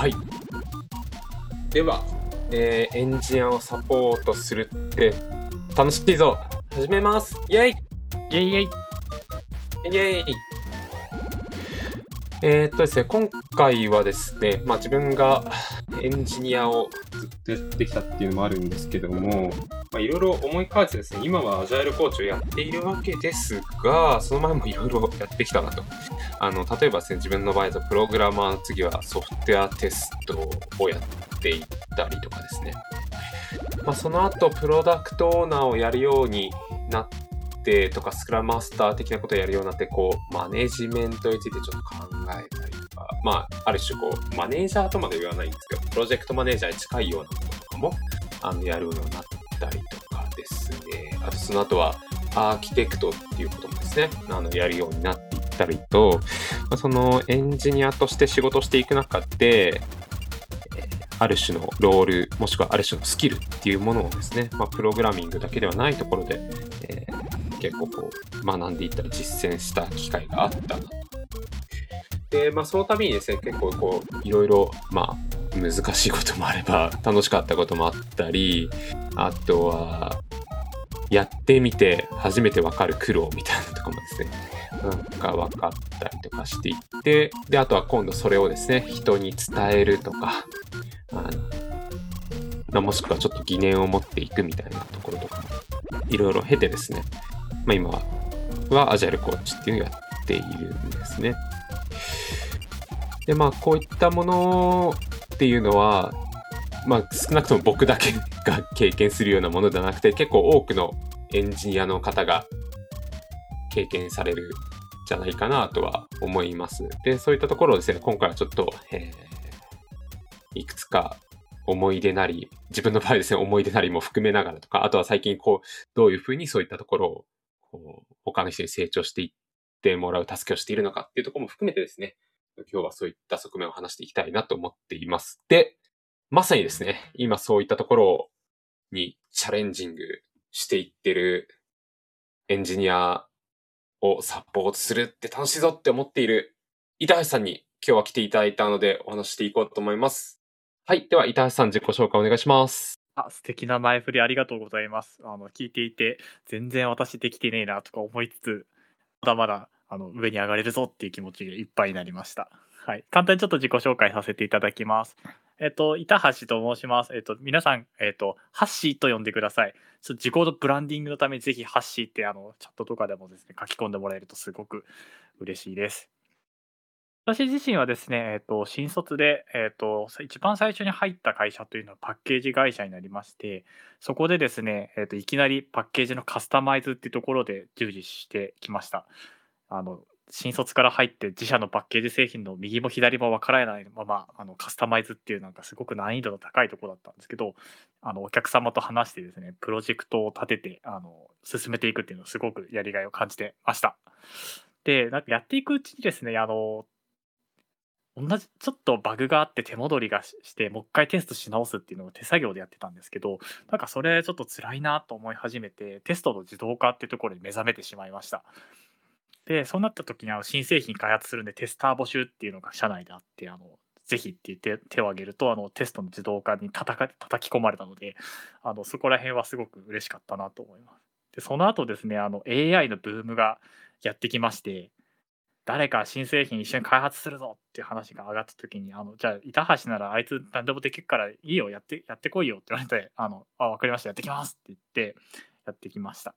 はい。では、えーエンジニアをサポートするって楽しいぞ。始めます。イェイ。イェイイェイ。イェイ。えーっとですね、今回はですね、まあ自分がエンジニアをずっとやってきたっていうのもあるんですけども、まあいろいろ思い返してですね、今はアジャイルコーチをやっているわけですが、その前もいろいろやってきたなと。あの、例えばですね、自分の場合だとプログラマー次はソフトウェアテストをやっていったりとかですね。まあその後、プロダクトオーナーをやるようになってとか、スクラムマスター的なことをやるようになって、こう、マネジメントについてちょっと考えたりとか、まあ、ある種こう、マネージャーとまで言わないんですけど、プロジェクトマネージャーに近いようなこととかも、あの、やるようになってたりとかですね。あと、その後は、アーキテクトっていうこともですね、あの、やるようになっていったりと、まあその、エンジニアとして仕事していく中で、ある種のロール、もしくはある種のスキルっていうものをですね、まあ、プログラミングだけではないところで、えー結構こう、学んでいったり実践した機会があったなと。で、まあ、その度にですね、結構こう、いろいろ、まあ、難しいこともあれば、楽しかったこともあったり、あとは、やってみて初めてわかる苦労みたいなのとかもですね、なんか分かったりとかしていって、で、あとは今度それをですね、人に伝えるとか、あのまあもしくはちょっと疑念を持っていくみたいなところとかも、いろいろ経てですね、まあ今は、アジャイルコーチっていうのをやっているんですね。で、まあこういったものっていうのは、まあ少なくとも僕だけ が経験するようなものではなくて、結構多くのエンジニアの方が経験されるじゃないかなとは思います。で、そういったところをですね、今回はちょっと、えーいくつか思い出なり、自分の場合ですね、思い出なりも含めながらとか、あとは最近こう、どういうふうにそういったところを、こう、他の人に成長していってもらう助けをしているのかっていうところも含めてですね、今日はそういった側面を話していきたいなと思っています。で、まさにですね、今そういったところにチャレンジングしていってるエンジニアをサポートするって楽しいぞって思っている板橋さんに今日は来ていただいたのでお話していこうと思います。はい。では、板橋さん自己紹介お願いします。あ素敵な前振りありがとうございます。あの聞いていて全然私できてねえなとか思いつつまだまだあの上に上がれるぞっていう気持ちでいっぱいになりました。はい、簡単にちょっと自己紹介させていただきます。えっと板橋と申します。えっと皆さんえっとハッシーと呼んでください。ちょっと自己のブランディングのためにぜひハッシーってあのチャットとかでもですね書き込んでもらえるとすごく嬉しいです。私自身はですね、えっと新卒で、えっと一番最初に入った会社というのはパッケージ会社になりまして、そこでですね、えっといきなりパッケージのカスタマイズっていうところで従事してきました。あの新卒から入って自社のパッケージ製品の右も左も分からないままあのカスタマイズっていうなんかすごく難易度の高いところだったんですけどあのお客様と話してですねプロジェクトを立ててあの進めていくっていうのをすごくやりがいを感じてました。でなんかやっていくうちにですねあの同じちょっとバグがあって手戻りがしてもう一回テストし直すっていうのを手作業でやってたんですけどなんかそれちょっと辛いなと思い始めてテストの自動化っていうところに目覚めてしまいました。でそうなった時にあの新製品開発するんでテスター募集っていうのが社内であってあのぜひって言って手を挙げるとあのテストの自動化に叩か叩き込まれたのであのそこら辺はすごく嬉しかったなと思います。でその後ですねあの AI のブームがやってきまして誰か新製品一緒に開発するぞっていう話が上がった時にあのじゃあ板橋ならあいつ何でもできるからいいよやってやってこいよって言われてあのあ分かりました。やってきますって言ってやってきました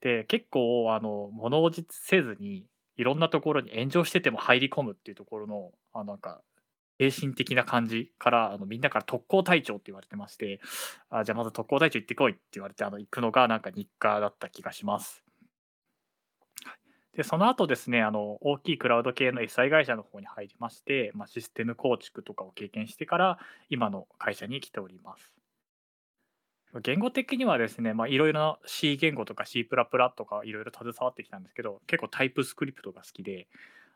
で結構あの物おじせずにいろんなところに炎上してても入り込むっていうところのあなんか精神的な感じからあのみんなから特攻隊長って言われてましてあじゃあまず特攻隊長行ってこいって言われてあの行くのがなんか日課だった気がします。でその後ですねあの大きいクラウド系の SI 会社の方に入りまして、まあ、システム構築とかを経験してから今の会社に来ております言語的にはですねまあいろいろな C 言語とか C++ とかいろいろ携わってきたんですけど結構タイプスクリプトが好きで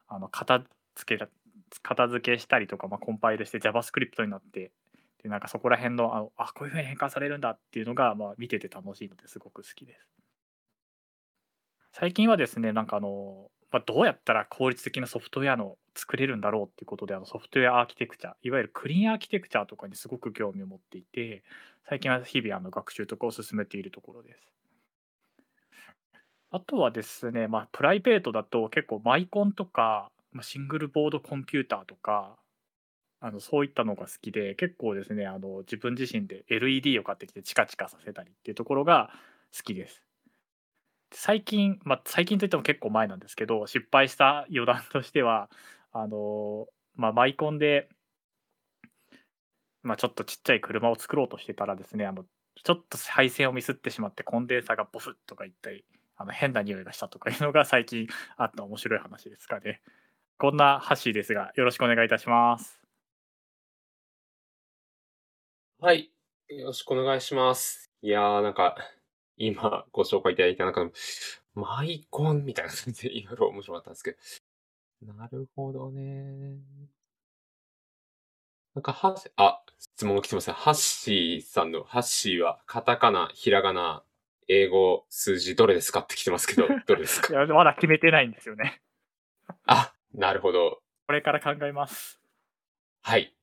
あの片付け片付けしたりとか、まあ、コンパイルして JavaScript になってでなんかそこら辺のあのあこういうふうに変換されるんだっていうのが、まあ、見てて楽しいのですごく好きです。最近はですねなんかあのまあ、どうやったら効率的なソフトウェアの作れるんだろうっていうことであのソフトウェアアーキテクチャいわゆるクリーンアーキテクチャとかにすごく興味を持っていて最近は日々あの学習とかを進めているところです。あとはですね、まあ、プライベートだと結構マイコンとか、まあ、シングルボードコンピューターとかあのそういったのが好きで結構ですねあの自分自身で LED を買ってきてチカチカさせたりっていうところが好きです。最近、まあ、最近といっても結構前なんですけど失敗した余談としてはあの、まあ、マイコンで、まあ、ちょっとちっちゃい車を作ろうとしてたらですねあのちょっと配線をミスってしまってコンデンサーがボフッとかいったりあの変な匂いがしたとかいうのが最近あった面白い話ですかね。こんなハッシーですがよろしくお願いいたします。はい。よろしくお願いします。いやー、なんか、今ご紹介いただいた中でも、マイコンみたいな感じでいろいろ面白かったんですけど。なるほどね。なんか、はあ、質問が来てますね。ハッシーさんの、ハッシーは、カタカナ、ひらがな、英語、数字、どれですかって来てますけど、どれですいかやまだ決めてないんですよね。あ、なるほど。これから考えます。はい。ありが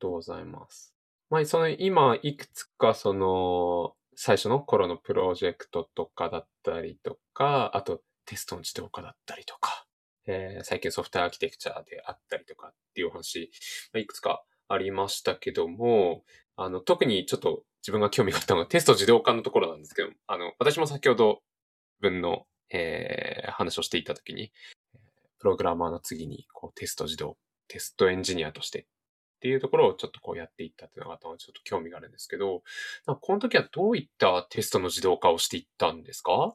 とうございます。まあ、その今、いくつかその、最初の頃のプロジェクトとかだったりとか、あとテストの自動化だったりとか、えー最近ソフトアーキテクチャであったりとかっていう話、まあいくつかありましたけども、あの、特にちょっと自分が興味があったのがテスト自動化のところなんですけど、あの、私も先ほど自分の、えー話をしていたときに、プログラマーの次にこうテスト自動、テストエンジニアとしてっていうところをちょっとこうやっていったっていうのがちょっと興味があるんですけど、この時はどういったテストの自動化をしていったんですか？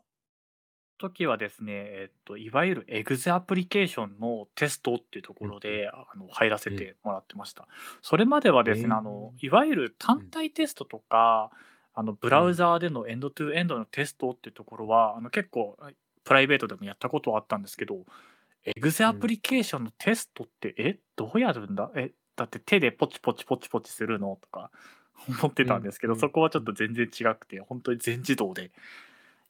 時はですね、えっと、いわゆるエグゼアプリケーションのテストっていうところで、あの入らせてもらってました。それまではですね、へー。あのいわゆる単体テストとか、あのブラウザーでのエンドトゥエンドのテストっていうところは、あの結構プライベートでもやったことはあったんですけど、エグゼアプリケーションのテストって、え、どうやるんだ？え、だって手でポチポチポチポチするのとか思ってたんですけど、うん。そこはちょっと全然違くて、本当に全自動で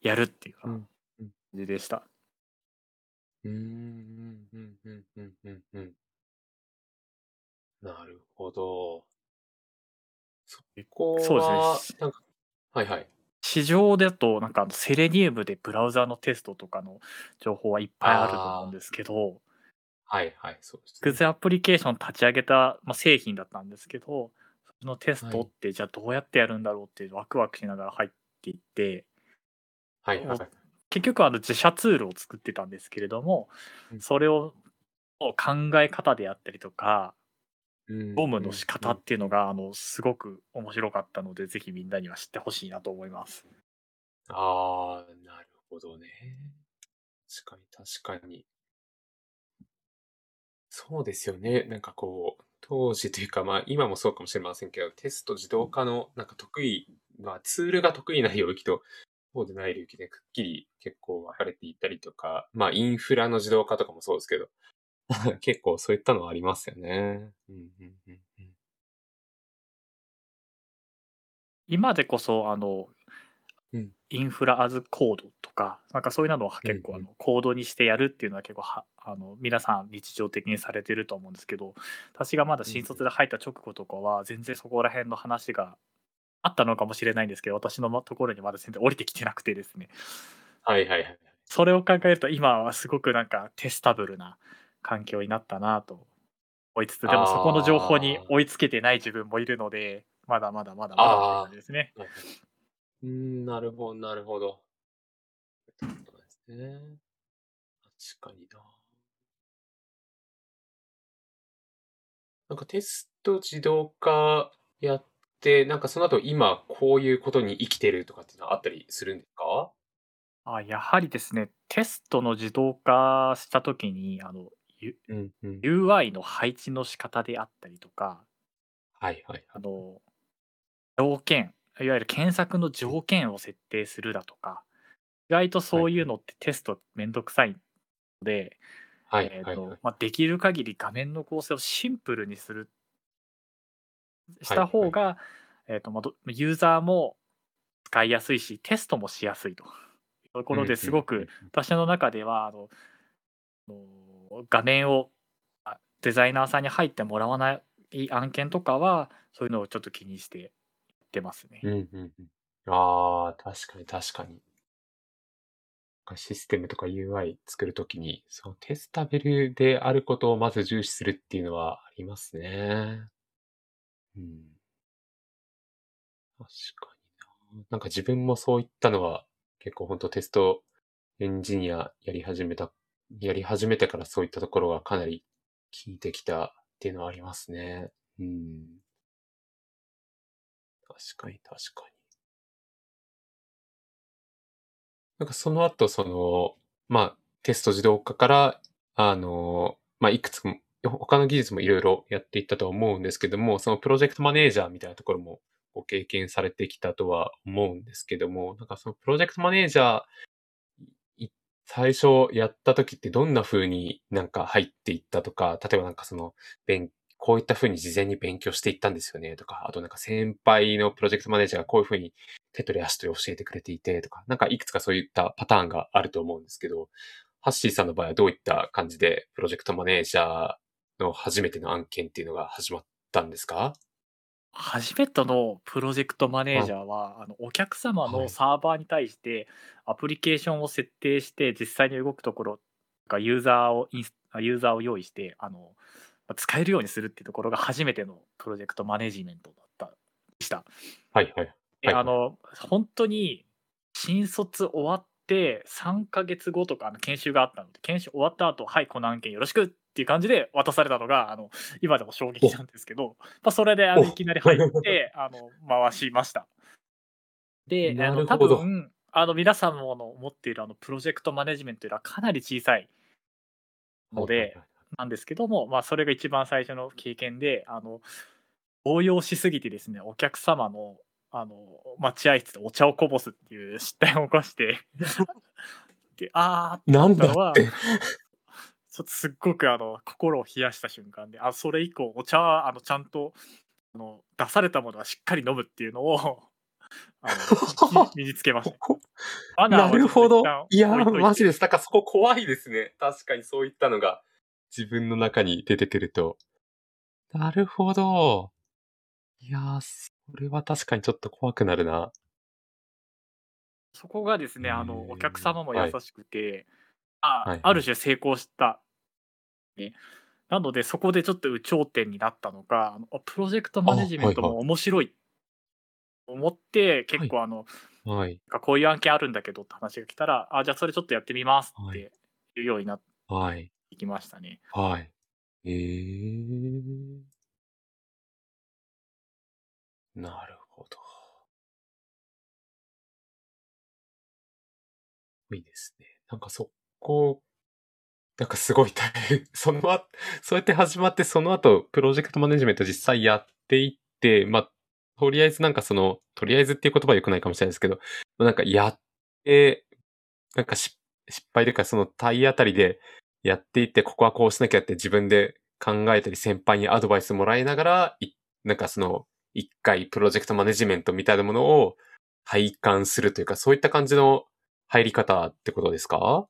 やるっていううん。感じでした。うーん、うん、うん、うん、うん、うん。なるほど。そこは、そうですねなん。か、はいはい。市場だとなん。かセレニウムでブラウザーのテストとかの情報はいっぱいあると思うん。ですけど、はいはい、そうですね。グズアプリケーション立ち上げた、まあ、製品だったんですけど、そのテストってじゃあどうやってやるんだろうってワクワクしながら入っていって、はいはい。結局あの自社ツールを作ってたんですけれども、うんそれを考え方であったりとか、業業務の仕方っていうのがあのすごく面白かったので、ぜひみんなには知ってほしいなと思います。ああ、なるほどね。確かに確かに。そうですよね。なんかこう、当時というか、まあ今もそうかもしれませんけど、テスト自動化のなんか得意、まあツールが得意な領域と、そうでない領域でくっきり結構分かれていったりとか、まあインフラの自動化とかもそうですけど、結構そういったのはありますよね。うんうんうんうん今でこそあの、うんインフラアズコードとかなんかそういうのは結構あのコードにしてやるっていうのは結構はあの皆さん日常的にされてると思うんですけど私がまだ新卒で入った直後とかは全然そこら辺の話があったのかもしれないんですけど私のところにまだ全然降りてきてなくてですね。はいはいはい。それを考えると今はすごくなんかテスタブルな環境になったなと思いつつでもそこの情報に追いつけてない自分もいるのでまだまだまだまだですね。うーん、なるほど、なるほど。そうですね。確かにな。なんかテスト自動化やって、なんかその後今こういうことに生きてるとかっていうのはあったりするんですか？あやはりですね、テストの自動化したときにあの、U- うんうん。UI の配置の仕方であったりとか、はいはいはい。あの条件、いわゆる検索の条件を設定するだとか、意外とそういうのってテストめんどくさいので、はいえーと。まあ、できる限り画面の構成をシンプルにするしたはい方が、えーとまあ、どユーザーも使いやすいしテストもしやすいと。いうところですごく私の中ではあのの画面をあデザイナーさんに入ってもらわない案件とかはそういうのをちょっと気にしててますね。うんうんうん。ああ、確かに確かに。システムとか UI 作るときに、そのテスタベルであることをまず重視するっていうのはありますね。うん。確かにな。なんか自分もそういったのは結構本当テストエンジニアやり始めた、やり始めてからそういったところがかなり効いてきたっていうのはありますね。うん。確かに確かに。なんかその後、その、まあ、テスト自動化から、あの、まあ、いくつも、他の技術もいろいろやっていったと思うんですけども、そのプロジェクトマネージャーみたいなところもご経験されてきたとは思うんですけども、なんかそのプロジェクトマネージャー、最初やった時ってどんな風になんか入っていったとか、例えばなんかその、勉こういった風に事前に勉強していったんですよねとか、あとなんか先輩のプロジェクトマネージャーがこういう風に手取り足取り教えてくれていてとか、なんかいくつかそういったパターンがあると思うんですけど、ハッシーさんの場合はどういった感じでプロジェクトマネージャーの初めての案件っていうのが始まったんですか？初めてのプロジェクトマネージャーは、あのお客様のはい。サーバーに対してアプリケーションを設定して実際に動くところがユーザーをインスユーザーを用意してあのまあ使えるようにするっていうところが初めてのプロジェクトマネジメントだったでした。はいはい。ではいあの本当に新卒終わって3ヶ月後とかあの研修があったので研修終わった後はいこの案件よろしくっていう感じで渡されたのがあの今でも衝撃なんですけど、まあ、それであのおいきなり入って あの回しました。であの多分あの皆さんもの持っているあのプロジェクトマネジメントというのはかなり小さいので、はいはいはいなんですけども、まあ、それが一番最初の経験であの応用しすぎてですねお客様のあの待合室でお茶をこぼすっていう失態を起こしてであーなんだのはって。ちょっとすっごくあの心を冷やした瞬間であそれ以降お茶はあのちゃんとあの出されたものはしっかり飲むっていうのをあの 身につけました。なるほどいやマジです。だからそこ怖いですね。確かにそういったのが自分の中に出てくると。なるほど。いやー、それは確かにちょっと怖くなるな。そこがですね、あへの、ーお客様も優しくて、あはいはいある種成功した。ね。なので、そこでちょっと有頂天になったのが、あのあプロジェクトマネジメントも面白いと思って、結構あの、はい。こういう案件あるんだけどって話が来たら、あ、じゃあそれちょっとやってみますっはいていうようになってはい。きましたね。はい。えー。なるほど。いいですね。なんかそこ、なんかすごい大変。その後、そうやって始まって、その後、プロジェクトマネジメント実際やっていって、まあ、とりあえずなんかその、とりあえずっていう言葉は良くないかもしれないですけど、なんかやって、なんか失敗というかその体当たりでやっていって、ここはこうしなきゃって自分で考えたり、先輩にアドバイスもらいながら、いなんかその、一回プロジェクトマネジメントみたいなものを体感するというか、そういった感じの入り方ってことですか？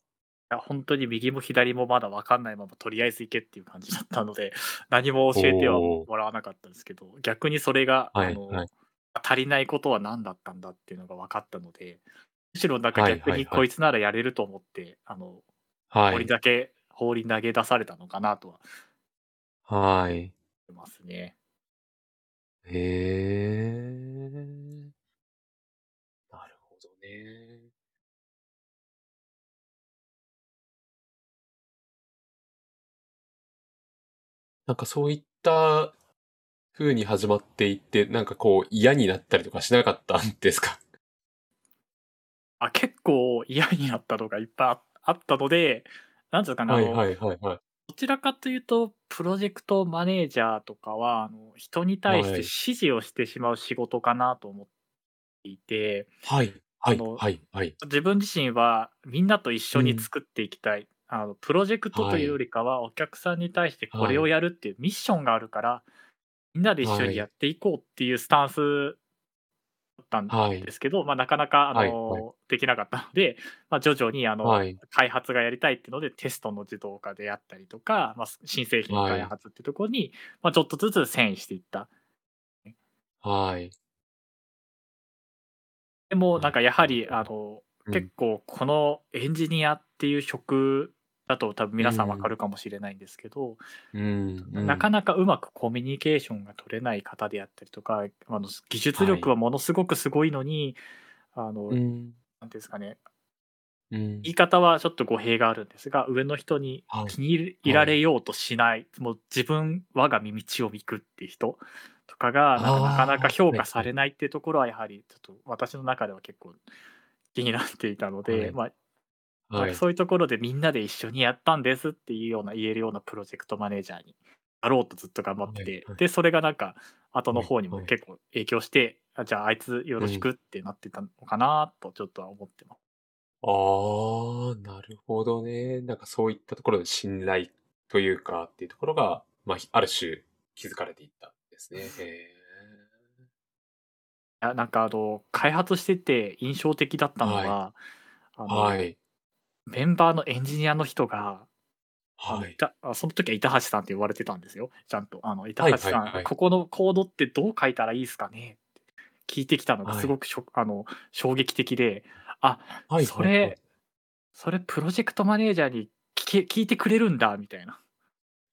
いや本当に右も左もまだ分かんないままとりあえず行けっていう感じだったので 何も教えてはもらわなかったんですけど逆にそれが、はいあのはい。足りないことは何だったんだっていうのが分かったのでむしろなんかはい逆にはい。はいこいつならやれると思って、あの放りはい。だけ放り投げ出されたのかなとははい。ますね。へえ。なるほどね。なんかそういった風に始まっていって、なんかこう嫌になったりとかしなかったんですか？あ結構嫌になったのがいっぱいああったのでなんていうかな、はいはいはいはい。どちらかというと、プロジェクトマネージャーとかは、あの人に対してはい指示をしてしまう仕事かなと思っていて、はいはいあのはいはい。自分自身はみんなと一緒に作っていきたい。あのプロジェクトというよりかは、お客さんに対してこれをやるっていうミッションがあるから、みんなで一緒にやっていこうっていうスタンスたんはいで。すけど、まあ、なかなかあの、はいはいできなかったので、まあ、徐々にあの、はい。開発がやりたいっていうので、テストの自動化であったりとか、まあ、新製品開発っていうところに、まあ、ちょっとずつ遷移していった。はい。でも、なんかやはり、うんあの、うん結構このエンジニアっていう職だと多分皆さんわかるかもしれないんですけど、うん。なかなかうまくコミュニケーションが取れない方であったりとか、あの技術力はものすごくすごいのに、あの、なんていうん。うんですかね、うん。言い方はちょっと語弊があるんですが、上の人にはい。気に入られようとしない、もう自分、我が身道を見くっていう人とかが、なかなか評価されないっていうところは、やはりちょっと私の中では結構気になっていたので、はい。まあ、はい。そういうところでみんなで一緒にやったんですっていうような言えるようなプロジェクトマネージャーになろうとずっと頑張ってて、はいはいでそれがなんか後の方にもはい結構影響して、あじゃああいつよろしくってなってたのかなとちょっとは思ってます。ああ、なるほどね。なんかそういったところで信頼というかっていうところが、まあ、ある種気づかれていったんですね。へいやなんかあの開発してて印象的だったのは、はあのはい。メンバーのエンジニアの人が、はい。たあその時は板橋さんって言われてたんですよちゃんとあの板橋さん、はいはいはいここのコードってどう書いたらいいですかねって聞いてきたのがはいすごくしょ、あの衝撃的であはい。それ、それプロジェクトマネージャーに聞け聞いてくれるんだみたいな、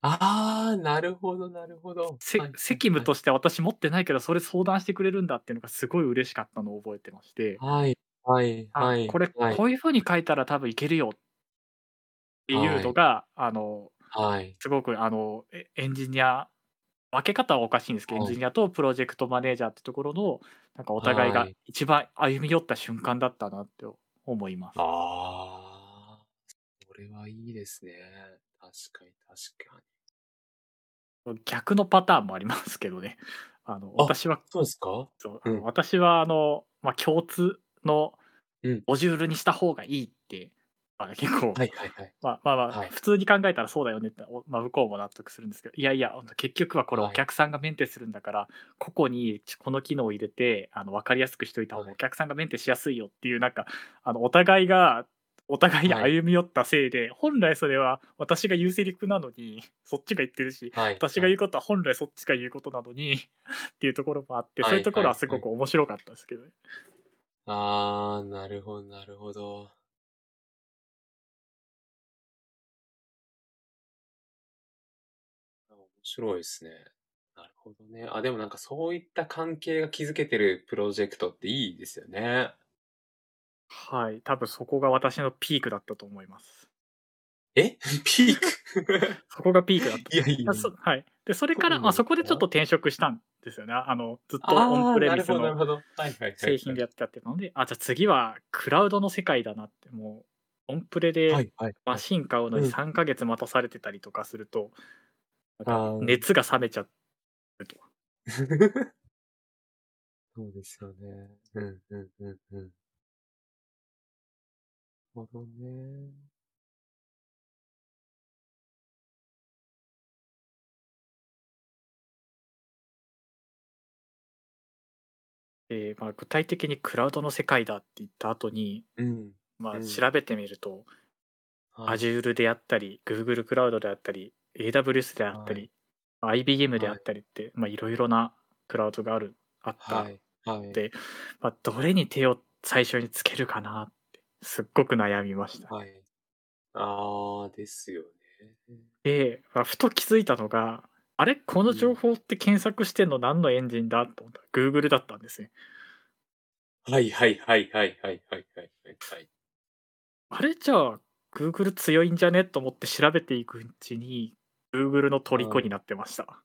ああ、なるほど、なるほど。責務として私持ってないけどそれ相談してくれるんだっていうのがすごい嬉しかったのを覚えてまして、はい。はい。あはい。これ、はい。こういうふうに書いたら多分いけるよっていうのが、あのはい。すごくあのエエンジニア分け方はおかしいんですけど、はいエンジニアとプロジェクトマネージャーってところのなんかお互いがはい一番歩み寄った瞬間だったなって思います。ああ、それはいいですね。確かに、確かに。逆のパターンもありますけどね。あのあ私はそうですか？そううん私はあの、まあ、共通のうん。モジュールにした方がいいって、まあ、結構、はい、はい、はい。まあまあまあ、はい。普通に考えたらそうだよねって、おまあ、向こうも納得するんですけどいやいや結局はこれはい。お客さんがメンテするんだから、個々にこの機能を入れてあの分かりやすくしといた方がはい。お客さんがメンテしやすいよっていうなんかあのお互いがお互いにはい。歩み寄ったせいで、本来それは私が言うセリフなのにそっちが言ってるしはい。私が言うことは本来そっちが言うことなのにっていうところもあって、はい。そういうところはすごく面白かったですけどね。ああ、なるほど、なるほど。あ面白いですね。なるほどね。あ、でもなんかそういった関係が築けてるプロジェクトっていいですよね。はい、多分そこが私のピークだったと思います。え？ピークそこがピークだった。いやいやはい、でそれから、まあ、そこでちょっと転職したんですよね。あのずっとオンプレミスの。製品でやってたっていうので、あじゃあ次はクラウドの世界だなって、もうオンプレで。マシン買うのにうん3ヶ月待たされてたりとかすると、ん熱が冷めちゃうと。そうですよね。うんうんうんうん。なるほどね。でまあ、具体的にクラウドの世界だって言った後に、うん。まあ、うん調べてみると、はい Azure であったり、Google クラウドであったり、AWS であったり、IBM であったりって、まあ、いろいろなクラウドがあるあった、はい。はい。でまあ、どれに手を最初につけるかなってすっごく悩みました。はい。ああ、ですよね。で、まあ、ふと気づいたのがあれ？この情報って検索してんの何のエンジンだ？と思ったら Google だったんですね。はいはいはいはいはいはいはいはい。あれ？じゃあ Google 強いんじゃね？と思って調べていくうちに Google の虜になってました。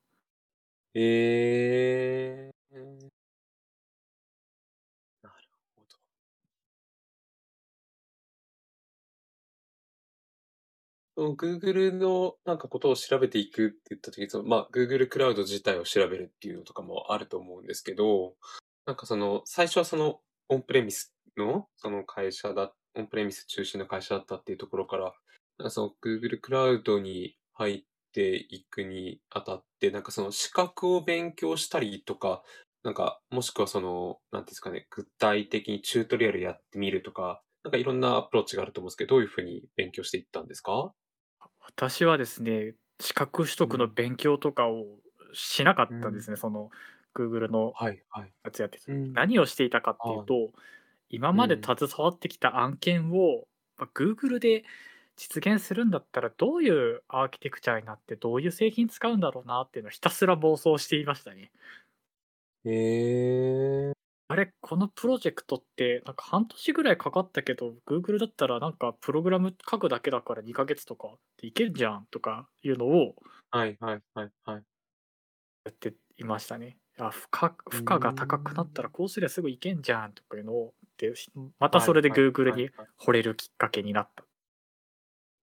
えー。なるほど。その Google のなんかことを調べていくって言った時そのまあ Google クラウド自体を調べるっていうのとかもあると思うんですけど、なんかその最初はそのオンプレミスのその会社だ、オンプレミス中心の会社だったっていうところから、かその Google クラウドに入っていくにあたって、なんかその資格を勉強したりとか、なんか、もしくはその、なんていうんですかね、具体的にチュートリアルやってみるとか、なんかいろんなアプローチがあると思うんですけど、どういうふうに勉強していったんですか？私はですね、資格取得の勉強とかをしなかったんですね、その Google のはい、はい。やつやってて、うん何をしていたかっていうと、今までうん携わってきた案件を、まあ、Google で実現するんだったらどういうアーキテクチャになってどういう製品使うんだろうなっていうのをひたすら妄想していましたね。へえ。あれこのプロジェクトってなんか半年ぐらいかかったけど Google だったらなんかプログラム書くだけだから2ヶ月とかでいけるじゃんとかいうのをはい、はい、はい、はい。やっていましたね。あ負荷負荷が高くなったらこうすりゃすぐいけんじゃんとかいうのをでまたそれではいはい Google にはいはい惚れるきっかけになった。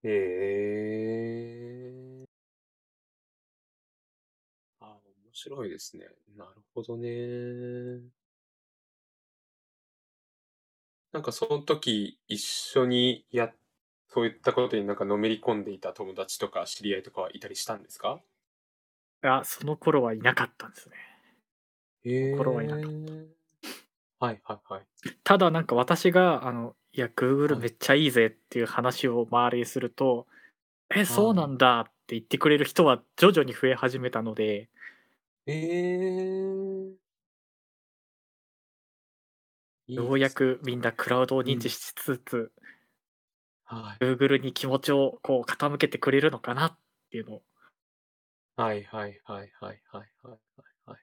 へえ。あ、面白いですね。なるほどね。なんかその時一緒にや、そういったことになんかのめり込んでいた友達とか知り合いとかはいたりしたんですか？あその頃はいなかったんですね。へえ。頃はいなかっはいはいはい。ただなんか私があのいや Google はいめっちゃいいぜっていう話を周りにすると、えそうなんだって言ってくれる人は徐々に増え始めたのでええ。ようやくみんなクラウドを認知しつつ、はい、Google に気持ちをこう傾けてくれるのかなっていうのを。はいはいはいはいはいはいはい。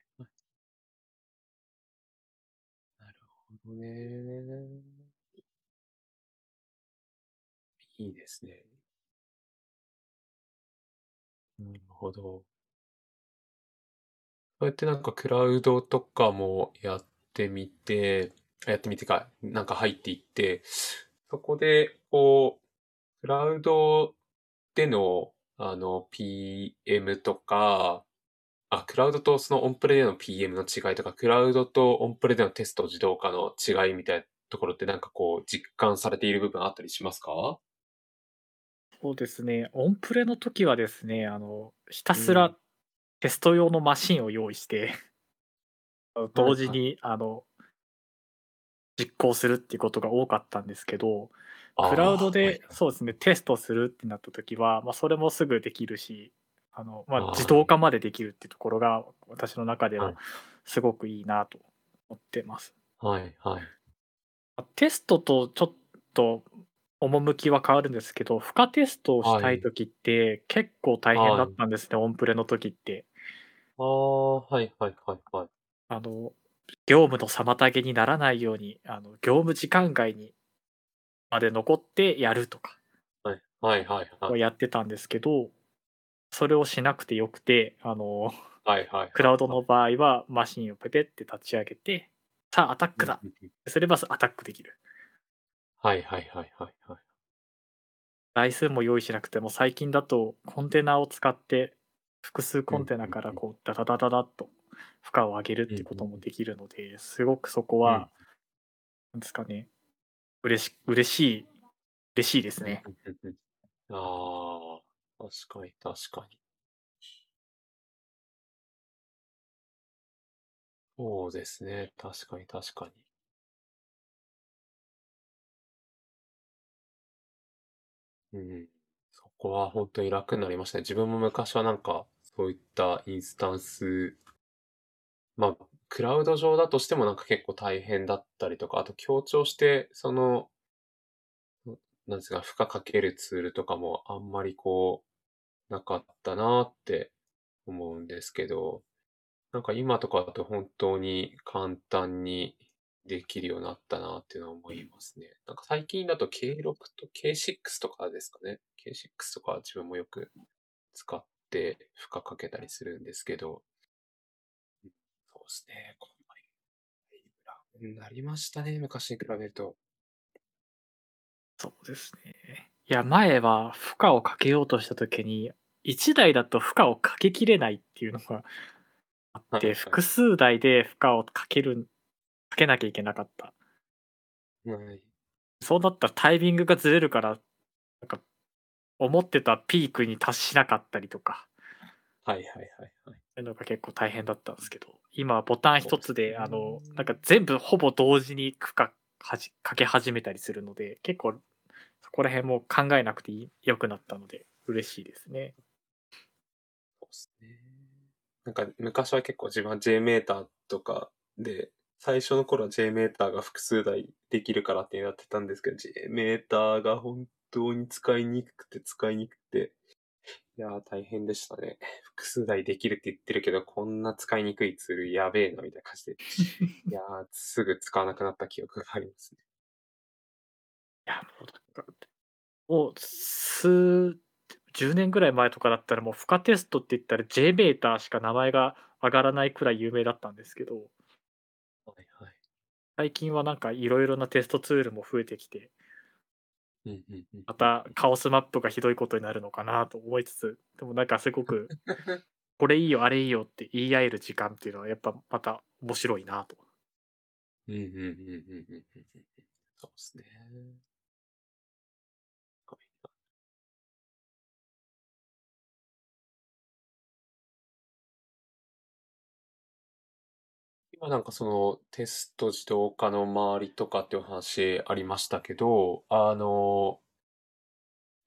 なるほどね。いいですね。なるほど。そうやってなんかクラウドとかもやってみて、やってみてか、なんか入っていって、そこで、こう、クラウドでの、あの、PM とか、あ、クラウドとそのオンプレでの PM の違いとか、クラウドとオンプレでのテスト自動化の違いみたいなところってなんかこう、実感されている部分あったりしますか？そうですね。オンプレの時はですねあのひたすらうん。テスト用のマシンを用意して、あの同時にあの実行するっていうことが多かったんですけどクラウドでそうですねテストするってなった時は、まあ、それもすぐできるしあの、まあ、はい自動化までできるっていうところが私の中でははいすごくいいなと思ってます。はい、はい。テストとちょっと趣は変わるんですけど、負荷テストをしたい時って結構大変だったんですね、オンプレの時って。ああ、はい、はい、はい、はい。あの、業務の妨げにならないように、あの業務時間外にまで残ってやるとかはい、はい、はい、はやってたんですけど、それをしなくてよくて、あの、はい、はい。クラウドの場合はマシンをペペって立ち上げて、さあアタックだすればアタックできる。はい、はい、はい、はい、はい。台数も用意しなくても最近だとコンテナを使って複数コンテナからこうダダダダダッと負荷を上げるってこともできるのですごくそこはなんですかね嬉し嬉しい嬉しいですね。うんうんうんああ、確かに、確かに。そうですね。確かに、確かに。うん。そこは本当に楽になりましたね。自分も昔はなんか、そういったインスタンス、まあ、クラウド上だとしてもなんか結構大変だったりとか、あと強調して、その、なんですか、負荷かけるツールとかもあんまりこう、なかったなって思うんですけど、なんか今とかだと本当に簡単にできるようになったなっていうのは思いますね。なんか最近だと K6 と K6 とかですかね。K6 とか自分もよく使って負荷かけたりするんですけど、そうですね。こんなになりましたね。昔に比べると。そうですね。いや前は負荷をかけようとした時に1台だと負荷をかけきれないっていうのがあって複数台で負荷をかけるかけなきゃいけなかった。はい。そうなったらタイミングがずれるから、なんか、思ってたピークに達しなかったりとか、はいはいはいはい。いうのが結構大変だったんですけど、今はボタン一つで、あの、なんか全部ほぼ同時に区画はじかけ始めたりするので、結構そこら辺も考えなくて良くなったので、嬉しいですね。そうですね。なんか昔は結構自分は J メーターとかで、最初の頃は J メーターが複数台できるからってやってたんですけど、J メーターが本当に使いにくくて使いにくくて、いやー大変でしたね。複数台できるって言ってるけど、こんな使いにくいツールやべえなみたいな感じで、いやー すぐ使わなくなった記憶がありますね。いや、もうなんか、もう数、10年ぐらい前とかだったらもう負荷テストって言ったら J メーターしか名前が上がらないくらい有名だったんですけど、はいはい。最近はなんかいろいろなテストツールも増えてきて。またカオスマップがひどいことになるのかなと思いつつ、でもなんかすごく、これいいよ、あれいいよって言い合える時間っていうのはやっぱまた面白いなと。うんうんうんうんうんうんうん。そうですね。今なんかそのテスト自動化の周りとかっていう話ありましたけど、あの、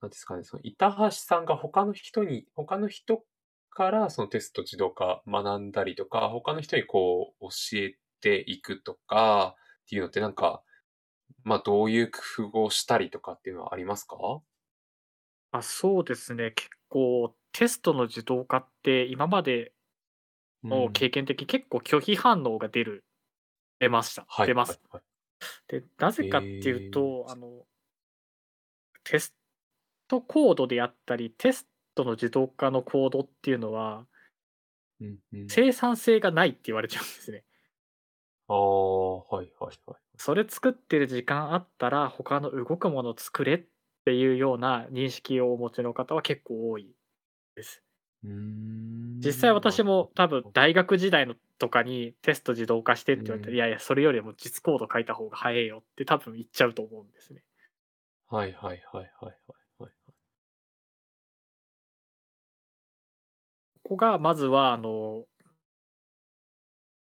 なんですかね、その板橋さんが他の人に、他の人からそのテスト自動化学んだりとか、他の人にこう教えていくとかっていうのってなんか、まあどういう工夫をしたりとかっていうのはありますか？あそうですね、結構テストの自動化って今までの経験的に結構拒否反応が出る出ました。はい。出ます。はいはいで、なぜかっていうと、へーあの、テストコードであったり、テストの自動化のコードっていうのは、うんうん生産性がないって言われちゃうんですね。ああ、はいはいはい。それ作ってる時間あったら、他の動くもの作れっていうような認識をお持ちの方は結構多いです。実際私も多分大学時代のとかにテスト自動化してって言われたら、うん。いやいや、それよりも実コード書いた方が早いよって多分言っちゃうと思うんですね。はいはいはいはいはいはい。ここがまずはあの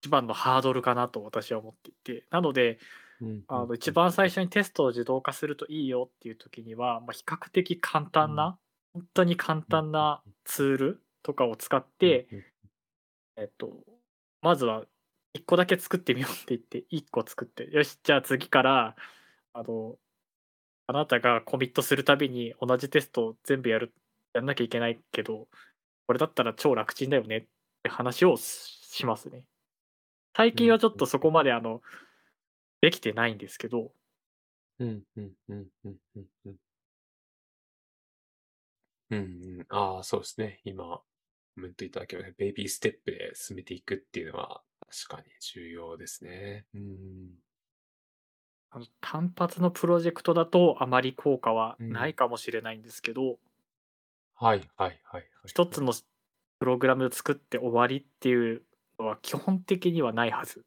一番のハードルかなと私は思っていて。なのでうんあの一番最初にテストを自動化するといいよっていう時には、まあ、比較的簡単な、本当に簡単なツールとかを使って、えっと、まずは1個だけ作ってみようって言って1個作ってよしじゃあ次からあのあなたがコミットするたびに同じテストを全部やるやんなきゃいけないけどこれだったら超楽ちんだよねって話をしますね。最近はちょっとそこまであのできてないんですけどうんうんうんうんうんうん。うんうん。ああ、そうですね。今、コメントいただけるベイビーステップで進めていくっていうのは確かに重要ですね。うん。あの単発のプロジェクトだとあまり効果はうんないかもしれないんですけど、はいはいはいはい。一つのプログラムを作って終わりっていうのは基本的にはないはず。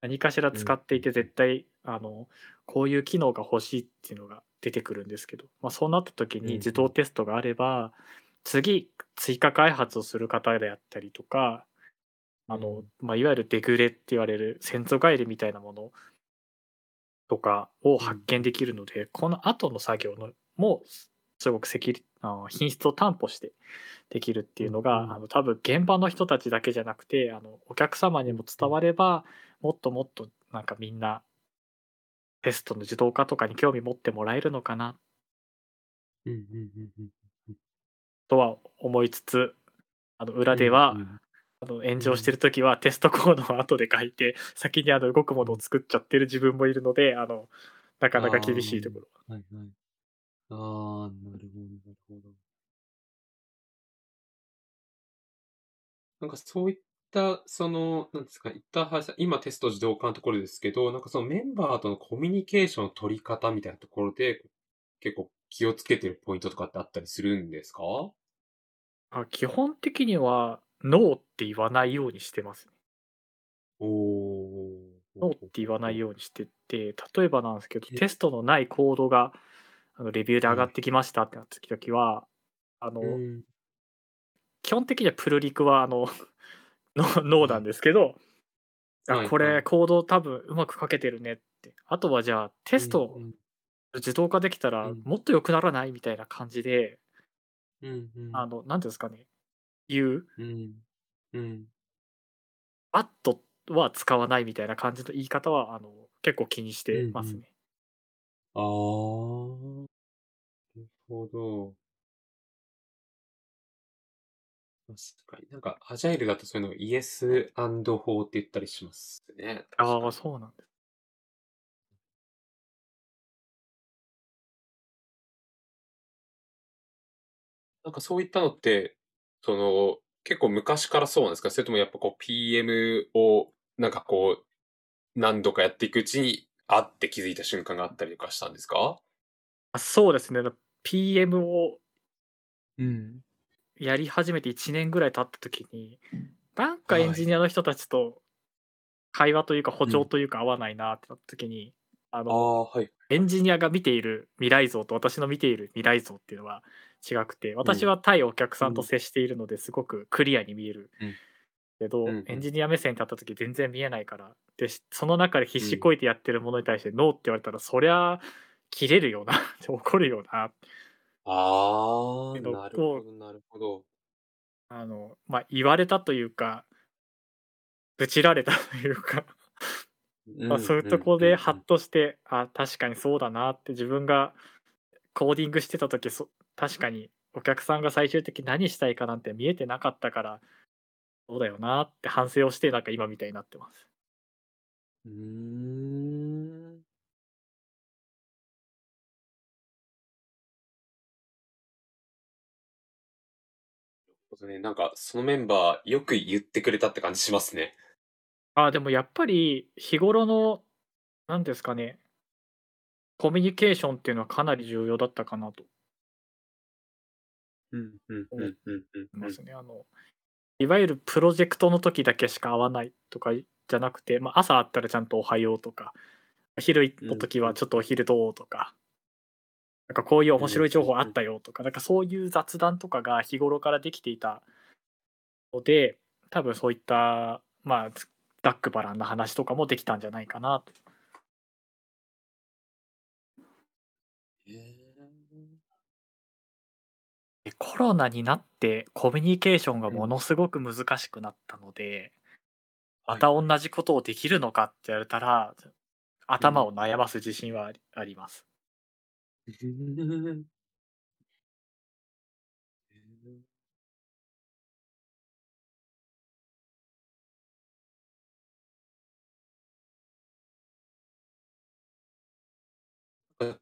何かしら使っていてうん絶対、あのこういう機能が欲しいっていうのが出てくるんですけど、まあ、そうなった時うん。に自動テストがあれば、次追加開発をする方であったりとかあの、まあ、いわゆるデグレって言われる先祖返りみたいなものとかを発見できるので、この後の作業のもすごくセキュリあの品質を担保してできるっていうのが、うん。あの多分現場の人たちだけじゃなくてあのお客様にも伝わればもっともっとなんかみんなテストの自動化とかに興味持ってもらえるのかな？とは思いつつあの裏では、うんうんあの炎上してる時はテストコードを後で書いて先にあの動くものを作っちゃってる自分もいるのであのなかなか厳しいところ。はいはい。ああ、なるほど、なるほど。なんかそういった、その、なんですか、一旦は今テスト自動化のところですけど、なんかそのメンバーとのコミュニケーションの取り方みたいなところで、結構気をつけてるポイントとかってあったりするんですか？あ基本的にはノーって言わないようにしてますね。おー。ノーって言わないようにしてて例えばなんですけどえテストのないコードがあのレビューで上がってきましたってなった時はあの、うん。基本的にはプルリクはあのの 脳なんですけど、あ、こ。れコード多分うまく書けてるねって。あとはじゃあテストうんうん。自動化できたらうん。もっと良くならない？みたいな感じでうんうん。あの、なんていうんですかね、言ううん。うん。バットは使わないみたいな感じの言い方は、あの、結構気にしうんうん。てますね。ああ。なるほど。確かに。なんかアジャイルだとそういうのをイエスアンド法って言ったりしますね、確ああ。そうなんです。なんかそういったのって、その、結構昔からそうなんですか？それともやっぱこう PM をなんかこう、何度かやっていくうちに、あって気づいた瞬間があったりとかしたんですか？あ、そうですね。だ PM をうん。やり始めて1年ぐらい経った時に、なんかエンはい。ジニアの人たちと会話というか歩うん。調というか合わないなってなった時に、あの、はいはい。エンジニアが見ている未来像と私の見ている未来像っていうのは違くて、うん。私は対お客さんとうん。接しているのですごくクリアに見えるうん。けうんど、うん。エンジニア目線に立った時全然見えないから、で、しその中で必うん。死こいてやってるものに対してノーって言われたら、そりゃ切れるよな怒るよなああ、なるほをどなるほど。あの、ま、言われたというか愚痴られたというかま、うんそういうとうんこでハッ。として、あ、確かにそうだなって自分がコーディングしてた時、そ確かにお客さんが最終的に何したいかなんて見えてなかったから、そうだよなって反省をして、なんか今みたいになってます。うーん。ほどね、なんかそのメンバー、よく言ってくれたって感じしますね。ああ、でもやっぱり日頃の、なんですかねコミュニケーションっていうのはかなり重要だったかなと。うんうんうんうん。ますね。あの、いわゆるプロジェクトの時だけしか会わないとかじゃなくて、ま、朝会ったらちゃんとおはようとか、昼の時うん。はちょっとお昼どうとか。なんかこういううん面白い情報あうんうん。ったよとか、なんかそういう雑談とかが日頃からできていたので、多分そういった、まあ、つざっくばらんな話とかもできたんじゃないかなと。へえ。で、コロナになってコミュニケーションがうん。ものすごく難しくなったので、まはい。たおんなじことをできるのかって言われたら、うん。頭を悩ます自信はあります。うん。へえ。あ、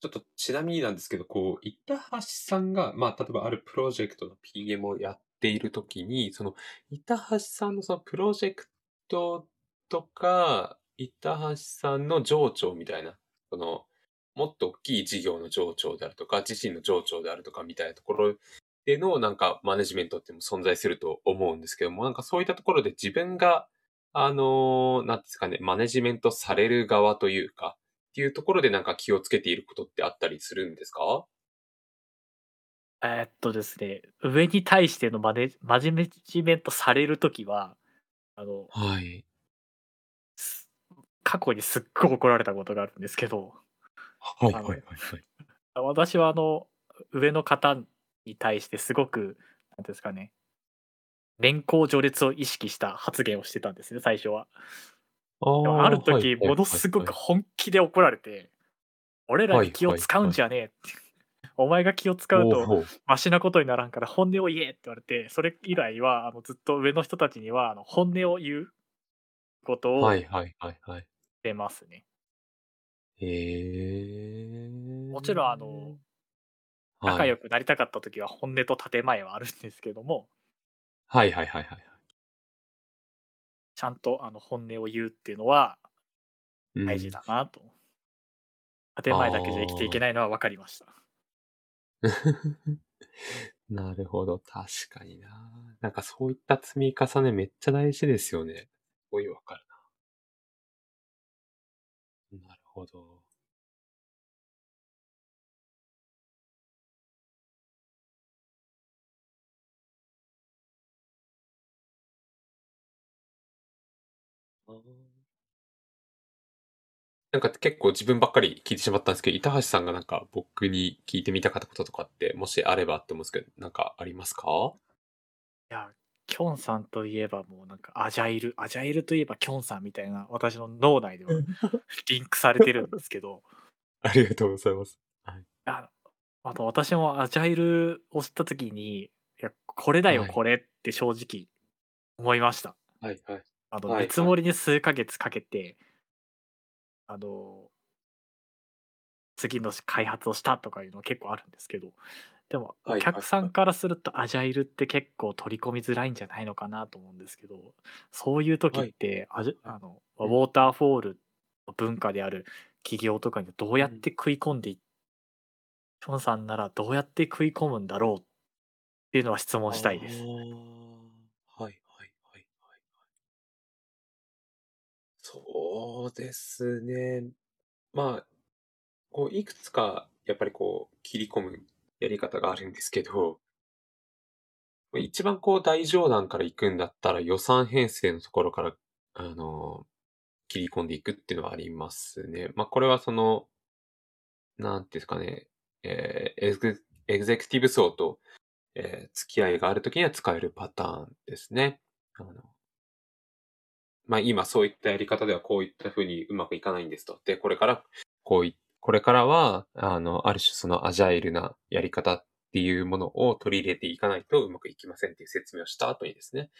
ちょっとちなみになんですけど、こう、板橋さんが、まあ、例えばあるプロジェクトの PM をやっている時に、その、板橋さんのそのプロジェクトとか、板橋さんの上長みたいな、その、もっと大きい事業の上長であるとか、自身の上長であるとかみたいなところでの、なんかマネジメントっても存在すると思うんですけども、なんかそういったところで自分が、あの、なんですかね、マネジメントされる側というか、っていうところでなんか気をつけていることってあったりするんですか？えっとですね、上に対してのマネマジメジメントされる時は、あのはい。す過去にすっごい怒られたことがあるんですけど。はいはいはいはい。私はあの、上の方に対してすごく、なんていうんですかね、年功序列を意識した発言をしてたんですね、最初は。あるはい時、はいものすごく。本気で怒られて、俺らはいに気を。使うんじゃねえって。お前が気を使うと、おお。マシなことにならんから本音を言えって言われて、それ以来はあのずっと上の人たちには、あの本音を言うことをはいはいはいはい。してますね。へもちろんあのえ。仲良はい。くなりたかった時は本音と建前はあるんですけどもはいはいはいはいはい。ちゃんとあの本音を言うっていうのは大事うん。だなと。建前だけじゃ生きていけ。ないのは分かりました。なるほど、確かにな。なんかそういった積み重ねめっちゃ大事ですよね。すごいわかるほど。なんか結構自分ばっかり聞いてしまったんですけど、板橋さんがなんか僕に聞いてみたかったこととかって、もしあればって思うんですけど、なんかありますか？いや、キョンさんといえばもうなんかアジャイル、アジャイルといえばキョンさんみたいな私の脳内ではリンクされてるんですけど、ありがとうございます。ああと私もアジャイルを知った時に、いや、これだよはいこれって正直思いました。はいはい。あの、はいはい見積もりに数ヶ月かけて、あの、次の開発をしたとかいうの結構あるんですけど、でも、はいお客さんからするとアジャイルって結構取り込みづらいんじゃないのかなと思うんですけど、そういう時って、アジあの、ウうんォーターフォールの文化である企業とかにどうやって食い込んでい、キョンさんならどうやって食い込むんだろうっていうのは質問したいです。はいはいはいはい。そうですね。まあ、こういくつかやっぱりこう切り込むやり方があるんですけど、一番こう大上段から行くんだったら予算編成のところから、あの、切り込んでいくっていうのはありますね。まあこれはその、なんていうんですかね、えーエグエグゼクティブ層と、えー付き合いがあるときには使えるパターンですね。あのまあ今そういったやり方ではこういったふうにうまくいかないんですと。で、これからこういっ、これからは、あの、ある種そのアジャイルなやり方っていうものを取り入れていかないとうまくいきませんっていう説明をした後にですね。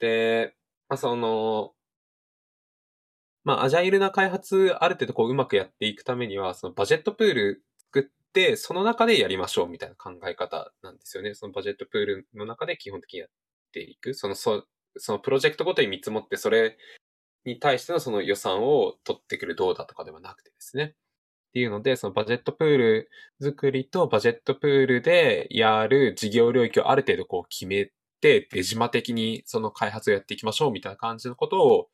で、まあその、まあアジャイルな開発ある程度こううまくやっていくためには、そのバジェットプール作って、その中でやりましょうみたいな考え方なんですよね。そのバジェットプールの中で基本的にやっていく。その、そそのプロジェクトごとに見積もって、それに対してのその予算を取ってくるどうだとかではなくてですね。っていうので、そのバジェットプール作りとバジェットプールでやる事業領域をある程度こう決めて、出島的にその開発をやっていきましょうみたいな感じのことを、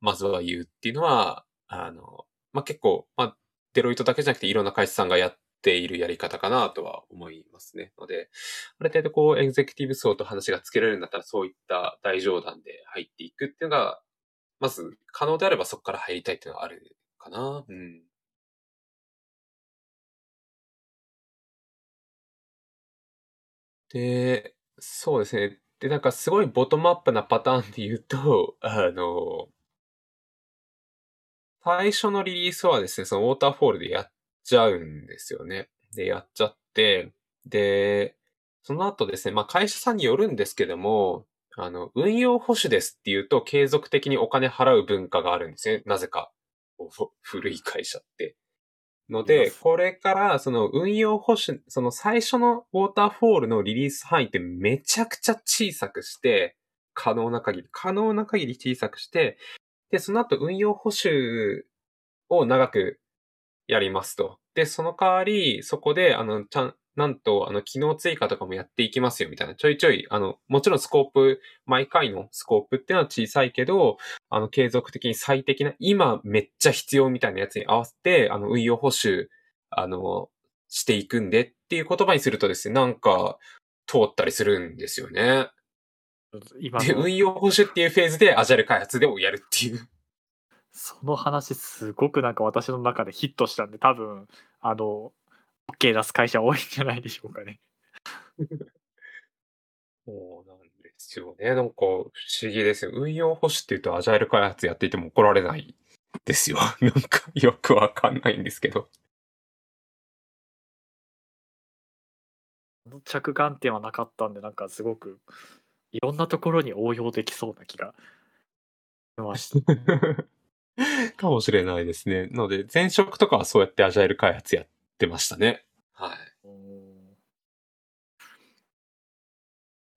まずは言うっていうのは、あの、まあ、結構、まあ、デロイトだけじゃなくていろんな会社さんがやっているやり方かなとは思いますね。ので、ある程度こう、エグゼクティブ層と話がつけられるんだったら、そういった大上段で入っていくっていうのが、まず可能であればそこから入りたいっていうのはあるかな。うん。で、そうですね。で、なんかすごいボトムアップなパターンで言うと、あの、最初のリリースはですね、そのウォーターフォールでやっちゃうんですよね。で、やっちゃって、で、その後ですね、まあ会社さんによるんですけども、あの、運用保守ですっていうと継続的にお金払う文化があるんですね。なぜか。古い会社って。ので、これからその運用保守、その最初のウォーターフォールのリリース範囲ってめちゃくちゃ小さくして、可能な限り、可能な限り小さくして、で、その後運用保守を長くやりますと。で、その代わり、そこで、あの、ちゃん、なんと、あの、機能追加とかもやっていきますよ、みたいな。ちょいちょい、あの、もちろんスコープ、毎回のスコープっていうのは小さいけど、あの、継続的に最適な、今めっちゃ必要みたいなやつに合わせて、あの、運用補修、あの、していくんでっていう言葉にするとですね、なんか、通ったりするんですよね。で、今の運用補修っていうフェーズでアジャイル開発でもやるっていう。その話すごくなんか私の中でヒットしたんで多分あの OK 出す会社多いんじゃないでしょうかね。そうなんですよね。なんか不思議ですよ。運用保守って言うとアジャイル開発やっていても怒られないですよ。なんかよくわかんないんですけど。この着眼点はなかったんでなんかすごくいろんなところに応用できそうな気がしました。かもしれないですね。ので、前職とかはそうやってアジャイル開発やってましたね。はい。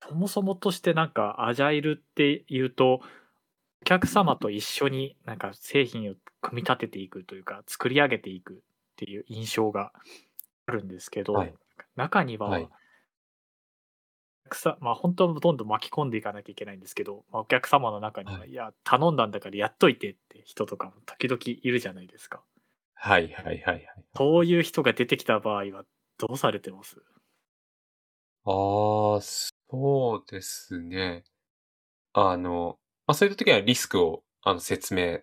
そもそもとしてなんかアジャイルっていうとお客様と一緒になんか製品を組み立てていくというか作り上げていくっていう印象があるんですけど、はい。中には、はい。まあ本当はどんどん巻き込んでいかなきゃいけないんですけど、まあ、お客様の中には、はい。い、や頼んだんだからやっといてって人とかも時々いるじゃないですかはいはいはいはい。そういう人が出てきた場合はどうされてます？ああ、そうですね。あの、まあ、そういう時はリスクをあの、説明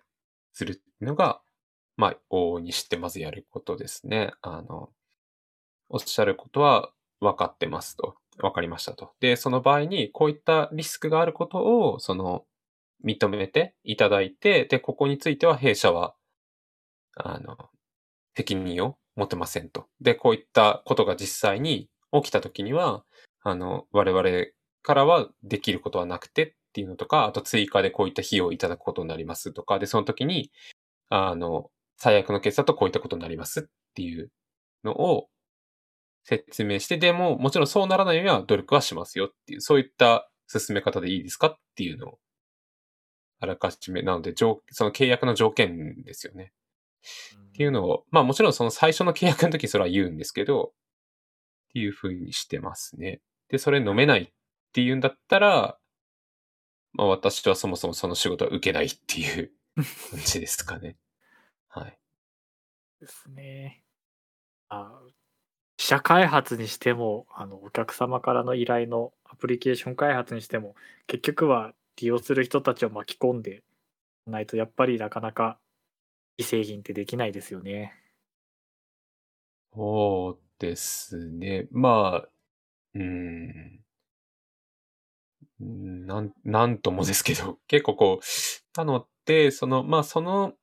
するのが、まあ、往々にしてまずやることですね。あの、おっしゃることは分かってますと。分かりましたと。で、その場合に、こういったリスクがあることを、その、認めていただいて、で、ここについては弊社は、あの、責任を持てませんと。で、こういったことが実際に起きたときには、あの、我々からはできることはなくてっていうのとか、あと追加でこういった費用をいただくことになりますとか、で、その時に、あの、最悪のケースだとこういったことになりますっていうのを説明して、でも、もちろんそうならないようには努力はしますよっていう、そういった進め方でいいですかっていうのを、あらかじめ、なので、その契約の条件ですよね。っていうのを、まあもちろんその最初の契約の時それは言うんですけど、っていう風にしてますね。で、それ飲めないっていうんだったら、まあ私はそもそもその仕事は受けないっていう 感じですかね。はい。ですね。あ記者開発にしても、あの、お客様からの依頼のアプリケーション開発にしても、結局は利用する人たちを巻き込んでないと、やっぱりなかなかいい製品ってできないですよね。そうですね。まあ、うん。なん、なんともですけど、結構こう、なので、その、まあその、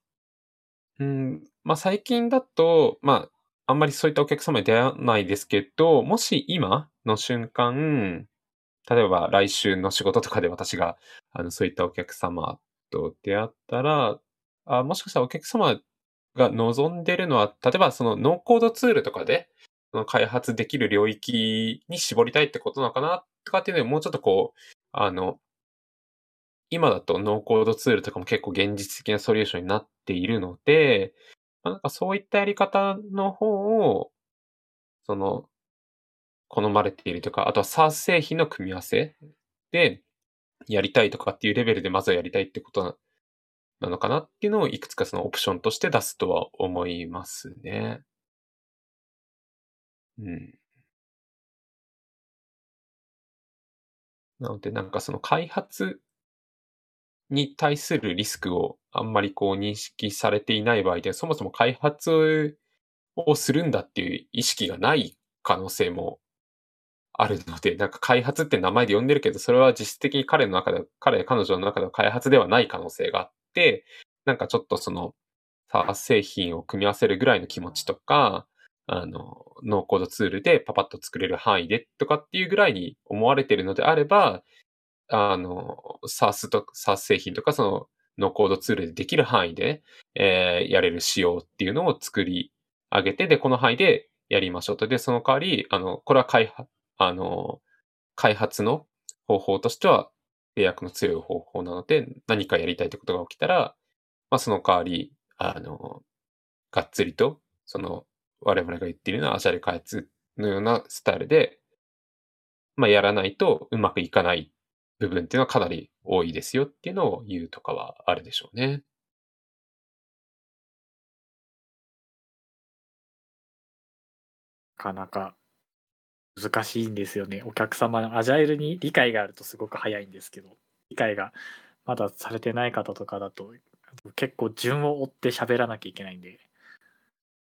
うん、まあ最近だと、まあ、あんまりそういったお客様に出会わないですけど、もし今の瞬間、例えば来週の仕事とかで私が、あの、そういったお客様と出会ったら、あもしかしたらお客様が望んでるのは、例えばそのノーコードツールとかで、その開発できる領域に絞りたいってことなのかなとかっていうのをもうちょっとこう、あの、今だとノーコードツールとかも結構現実的なソリューションになっているので、まあ、なんかそういったやり方の方を、その、好まれているとか、あとは SaaS 製品の組み合わせでやりたいとかっていうレベルでまずはやりたいってことなのかなっていうのをいくつかそのオプションとして出すとは思いますね。うん。なので、なんかその開発に対するリスクをあんまりこう認識されていない場合で、そもそも開発をするんだっていう意識がない可能性もあるので、なんか開発って名前で呼んでるけど、それは実質的に彼の中で、彼、彼女の中では開発ではない可能性があって、なんかちょっとその、サー製品を組み合わせるぐらいの気持ちとか、あの、ノーコードツールでパパッと作れる範囲でとかっていうぐらいに思われてるのであれば、あの、SARS と、SARS 製品とかそのノーコードツールでできる範囲で、えー、やれる仕様っていうのを作り上げて、で、この範囲でやりましょうと。で、その代わり、あの、これは開発、あの、開発の方法としては、契約の強い方法なので、何かやりたいってことが起きたら、まあ、その代わり、あの、がっつりと、その、我々が言っているのはアジャレ開発のようなスタイルで、まあ、やらないとうまくいかない部分っていうのはかなり多いですよっていうのを言うとかはあるでしょうね。なかなか難しいんですよね。お客様のアジャイルに理解があるとすごく早いんですけど、理解がまだされてない方とかだと、結構順を追って喋らなきゃいけないんで、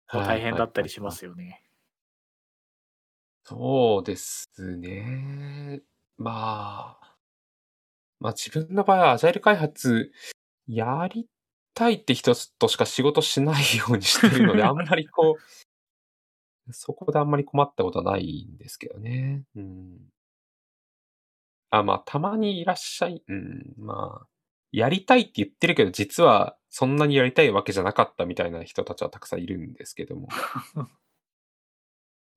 大変だったりしますよね。そうですね。まあ、まあ自分の場合はアジャイル開発やりたいって人としか仕事しないようにしてるので、あんまりこう、そこであんまり困ったことはないんですけどね。うん。あ、まあ、たまにいらっしゃい、うん、まあ、やりたいって言ってるけど、実はそんなにやりたいわけじゃなかったみたいな人たちはたくさんいるんですけども。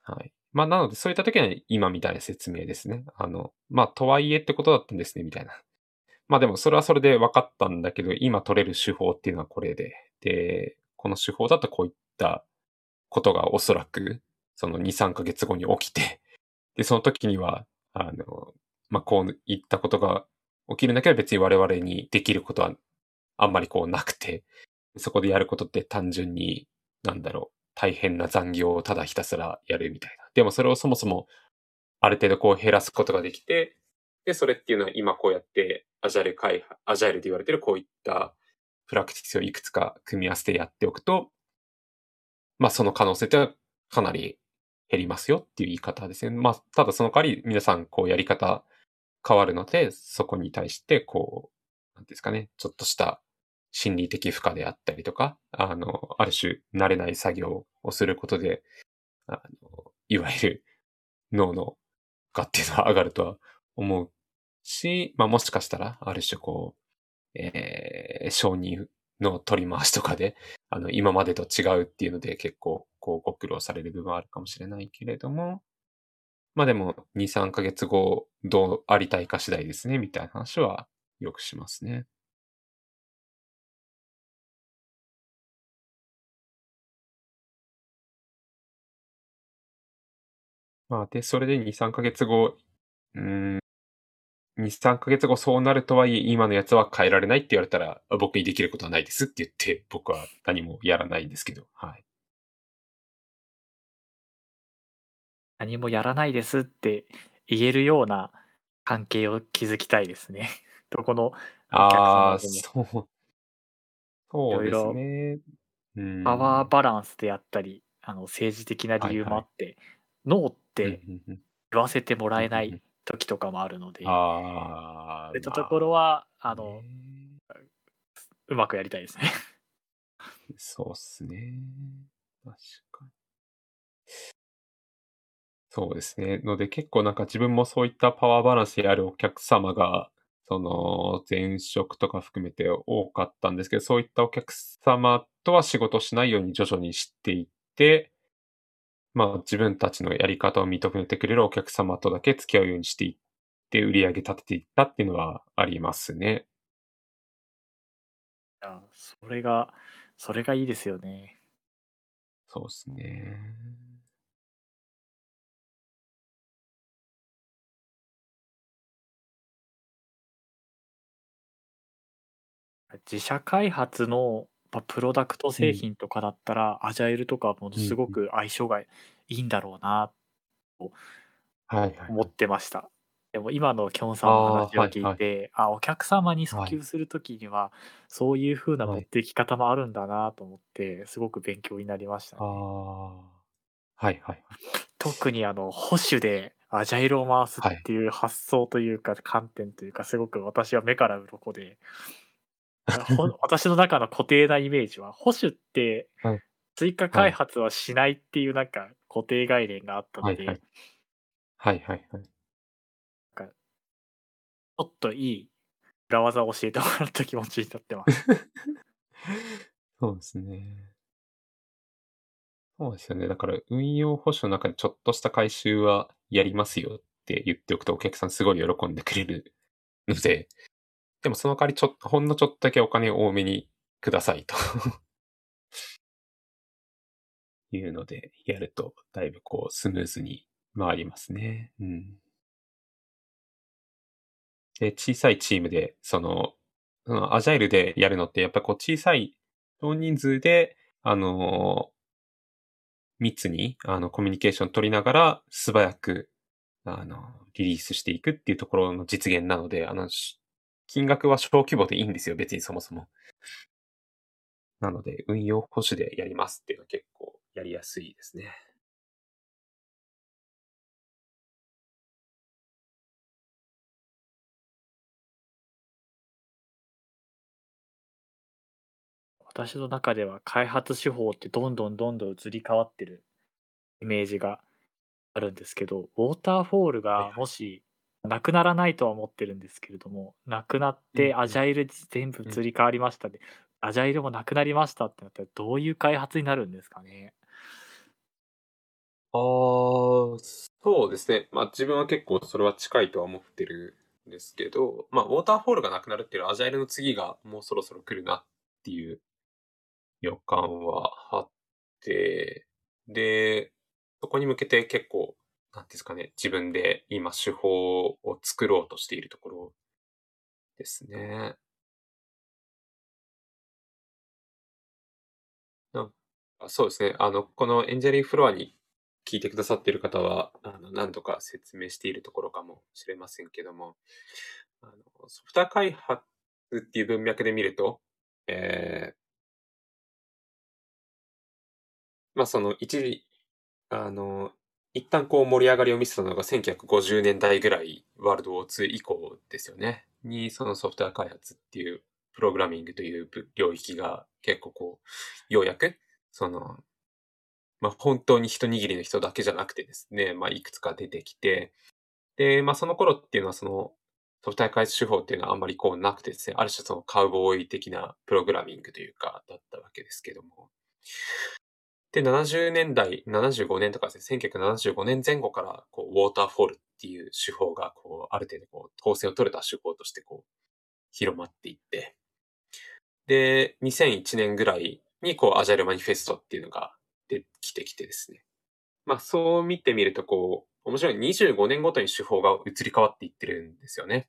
はい。まあ、なので、そういった時は今みたいな説明ですね。あの、まあ、とはいえってことだったんですね、みたいな。まあでも、それはそれで分かったんだけど、今取れる手法っていうのはこれで。で、この手法だとこういったことがおそらく、その2、3ヶ月後に起きて、で、その時には、あの、まあ、こういったことが起きるんだけど別に我々にできることはあんまりこうなくて、そこでやることって単純に、なんだろう、大変な残業をただひたすらやるみたいな。でもそれをそもそもある程度こう減らすことができて、で、それっていうのは今こうやってアジャイル開発、アジャイルで言われてるこういったプラクティスをいくつか組み合わせてやっておくと、まあその可能性ってかなり減りますよっていう言い方ですね。まあただその代わり皆さんこうやり方変わるので、そこに対してこう、なんですかね、ちょっとした心理的負荷であったりとか、あの、ある種慣れない作業をすることで、あの、いわゆる脳のがっていうのは上がるとは思うし、まあもしかしたら、ある種こう、えー、承認の取り回しとかで、あの、今までと違うっていうので結構、こう、ご苦労される部分はあるかもしれないけれども、まあでも、2、3ヶ月後、どうありたいか次第ですね、みたいな話はよくしますね。まあ、で、それで2、3ヶ月後、うん、2、3ヶ月後そうなるとはいえ、今のやつは変えられないって言われたら、僕にできることはないですって言って、僕は何もやらないんですけど、はい。何もやらないですって言えるような関係を築きたいですね。どこのああ。そう。そうですね。うパワーん。バランスであったり、あの、政治的な理由はいはい。もあって、ノーっうん、てうんうん。言わせてもらえない。時とかもあるので、ああ、そういったところまは、ああ、の、ね。うまくやりたいですね。そうっすね。確かに。そうですね。ので結構なんか自分もそういったパワーバランスであるお客様が、その前職とか含めて多かったんですけど、そういったお客様とは仕事しないように徐々に知っていって、まあ自分たちのやり方を認めてくれるお客様とだけ付き合うようにしていって、売り上げ立てていったっていうのはありますね。いや、それがそれがいいですよね。そうですね。自社開発の、ま、プロダクト製うん。品とかだったら、アジャイルとかものすご。く相性がいいんだろうなとはいはいはい。思ってました。でも今のきょんさんのああ、話をはいはい。聞いて、あ、お客様に訴はい。求する時には、そういう風なはい。持っていき方もあるんだなと思って、すごく勉強になりましたあね。あ。はいはいはい。特にあの保守でアジャイルを回すっはい。ていう発想というか、観点というか、すごく私は目から鱗で、私の中の固定なイメージは、保守ってはい。追加開はい。発はしないっていうなんか固定概念があったので、はいはい。はいはいはい。なんかちょっといい裏技を教えてもらった気持ちになってます。そうですね。そうですよね。だから運用保守の中でちょっとした改修はやりますよって言っておくと、お客さんすごい喜んでくれるので、でもその代わりちょっとほんのちょっとだけお金を多めにくださいと いうので、やるとだいぶこうスムーズに回りますね。うん。で、小さいチームで、その、そのアジャイルでやるのって、やっぱこう小さい少人数で、あの、密に、あの、コミュニケーション取りながら、素早く、あの、リリースしていくっていうところの実現なので、あの、金額は小規模でいいんですよ、別にそもそも。なので、運用保守でやりますっていうのは結構やりやすいですね。私の中では開発手法ってどんどんどんどん移り変わってるイメージがあるんですけど、ウォーターフォールが。もしなくならないとは思ってるんですけれども、なくなっ。てアジャイル全部うん。移り変わりましたで、アジャイルもなくなりましたってなったらどういう開発になるんですかね？ああ、そうですね。まあ自分は結構それは近いとは思ってるんですけど、まあウォーターフォールがなくなるっていうアジャイルの次がもうそろそろ来るなっていう予感はあって、で、そこに向けて結構、なんですかね、自分で今手法を作ろうとしているところですね。なんかそうですね、あの、このエンジェリーフロアに聞いてくださっている方は、あの、何度か説明しているところかもしれませんけども、あの、ソフト開発っていう文脈で見ると、えー、まあその一時、あの、一旦こう盛り上がりを見せたのが1950年代ぐらい、ワールドウォー2以降ですよね。に、そのソフトウェア開発っていう、プログラミングという領域が結構こう、ようやく、その、まあ本当に一握りの人だけじゃなくてですね、まあいくつか出てきて、で、まあその頃っていうのはその、ソフトウェア開発手法っていうのはあんまりこうなくてですね、ある種そのカウボーイ的なプログラミングというか、だったわけですけども。で、70年代、75年とかですね、1975年前後から、こう、ウォーターフォールっていう手法が、こう、ある程度、こう、統制を取れた手法として、こう、広まっていって、で、2001年ぐらいに、こう、アジャイルマニフェストっていうのが出てきてきてですね。まあ、そう見てみると、こう、面白い25年ごとに手法が移り変わっていってるんですよね。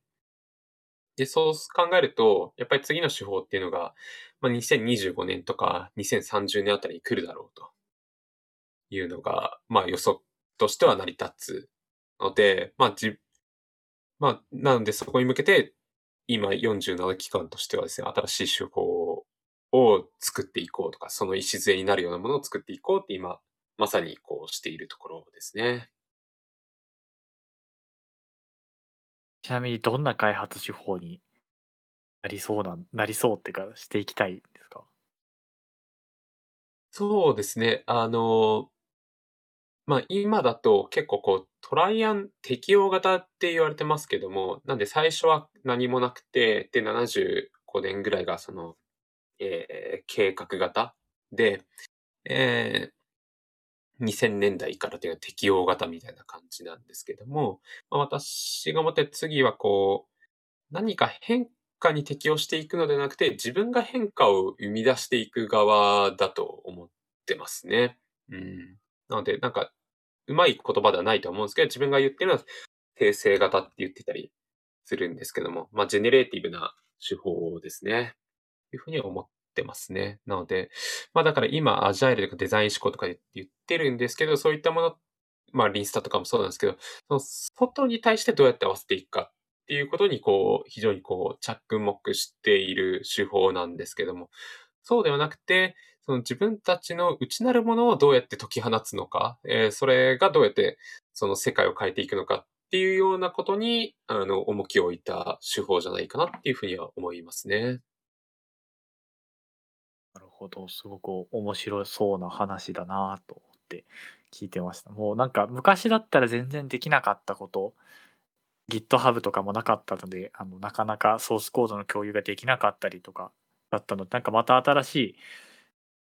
で、そう考えると、やっぱり次の手法っていうのが、まあ、2025年とか2030年あたりに来るだろうというのが、まあ予測としては成り立つので、まあじ、まあ、なのでそこに向けて、今47期間としてはですね、新しい手法を作っていこうとか、その礎になるようなものを作っていこうって今、まさにこうしているところですね。ちなみにどんな開発手法になりそうな、なりそうっていうか、していきたいですか？そうですね。あの、まあ今だと結構こうトライアン適用型って言われてますけども、なんで最初は何もなくて、で、75年ぐらいがその、えー、計画型で、え2000年代からというのは適用型みたいな感じなんですけども、まあ、私が思って次はこう、何か変化に適応していくのではなくて、自分が変化を生み出していく側だと思ってますね。うん。なので、なんか、うまい言葉ではないと思うんですけど、自分が言ってるのは、訂正型って言ってたりするんですけども、まあ、ジェネレーティブな手法ですね。というふうに思ってますね。なので、まあだから今、アジャイルとかデザイン思考とか言ってるんですけど、そういったもの、まあリーンスタとかもそうなんですけど、その外に対してどうやって合わせていくかっていうことに、こう、非常にこう、着目している手法なんですけども、そうではなくて、その自分たちの内なるものをどうやって解き放つのか、えー、それがどうやってその世界を変えていくのかっていうようなことに、あの、重きを置いた手法じゃないかなっていうふうには思いますね。なるほど、すごく面白そうな話だなと思って聞いてました。もうなんか昔だったら全然できなかったこと、GitHub とかもなかったので、あのなかなかソースコードの共有ができなかったりとかだったので、なんかまた新しい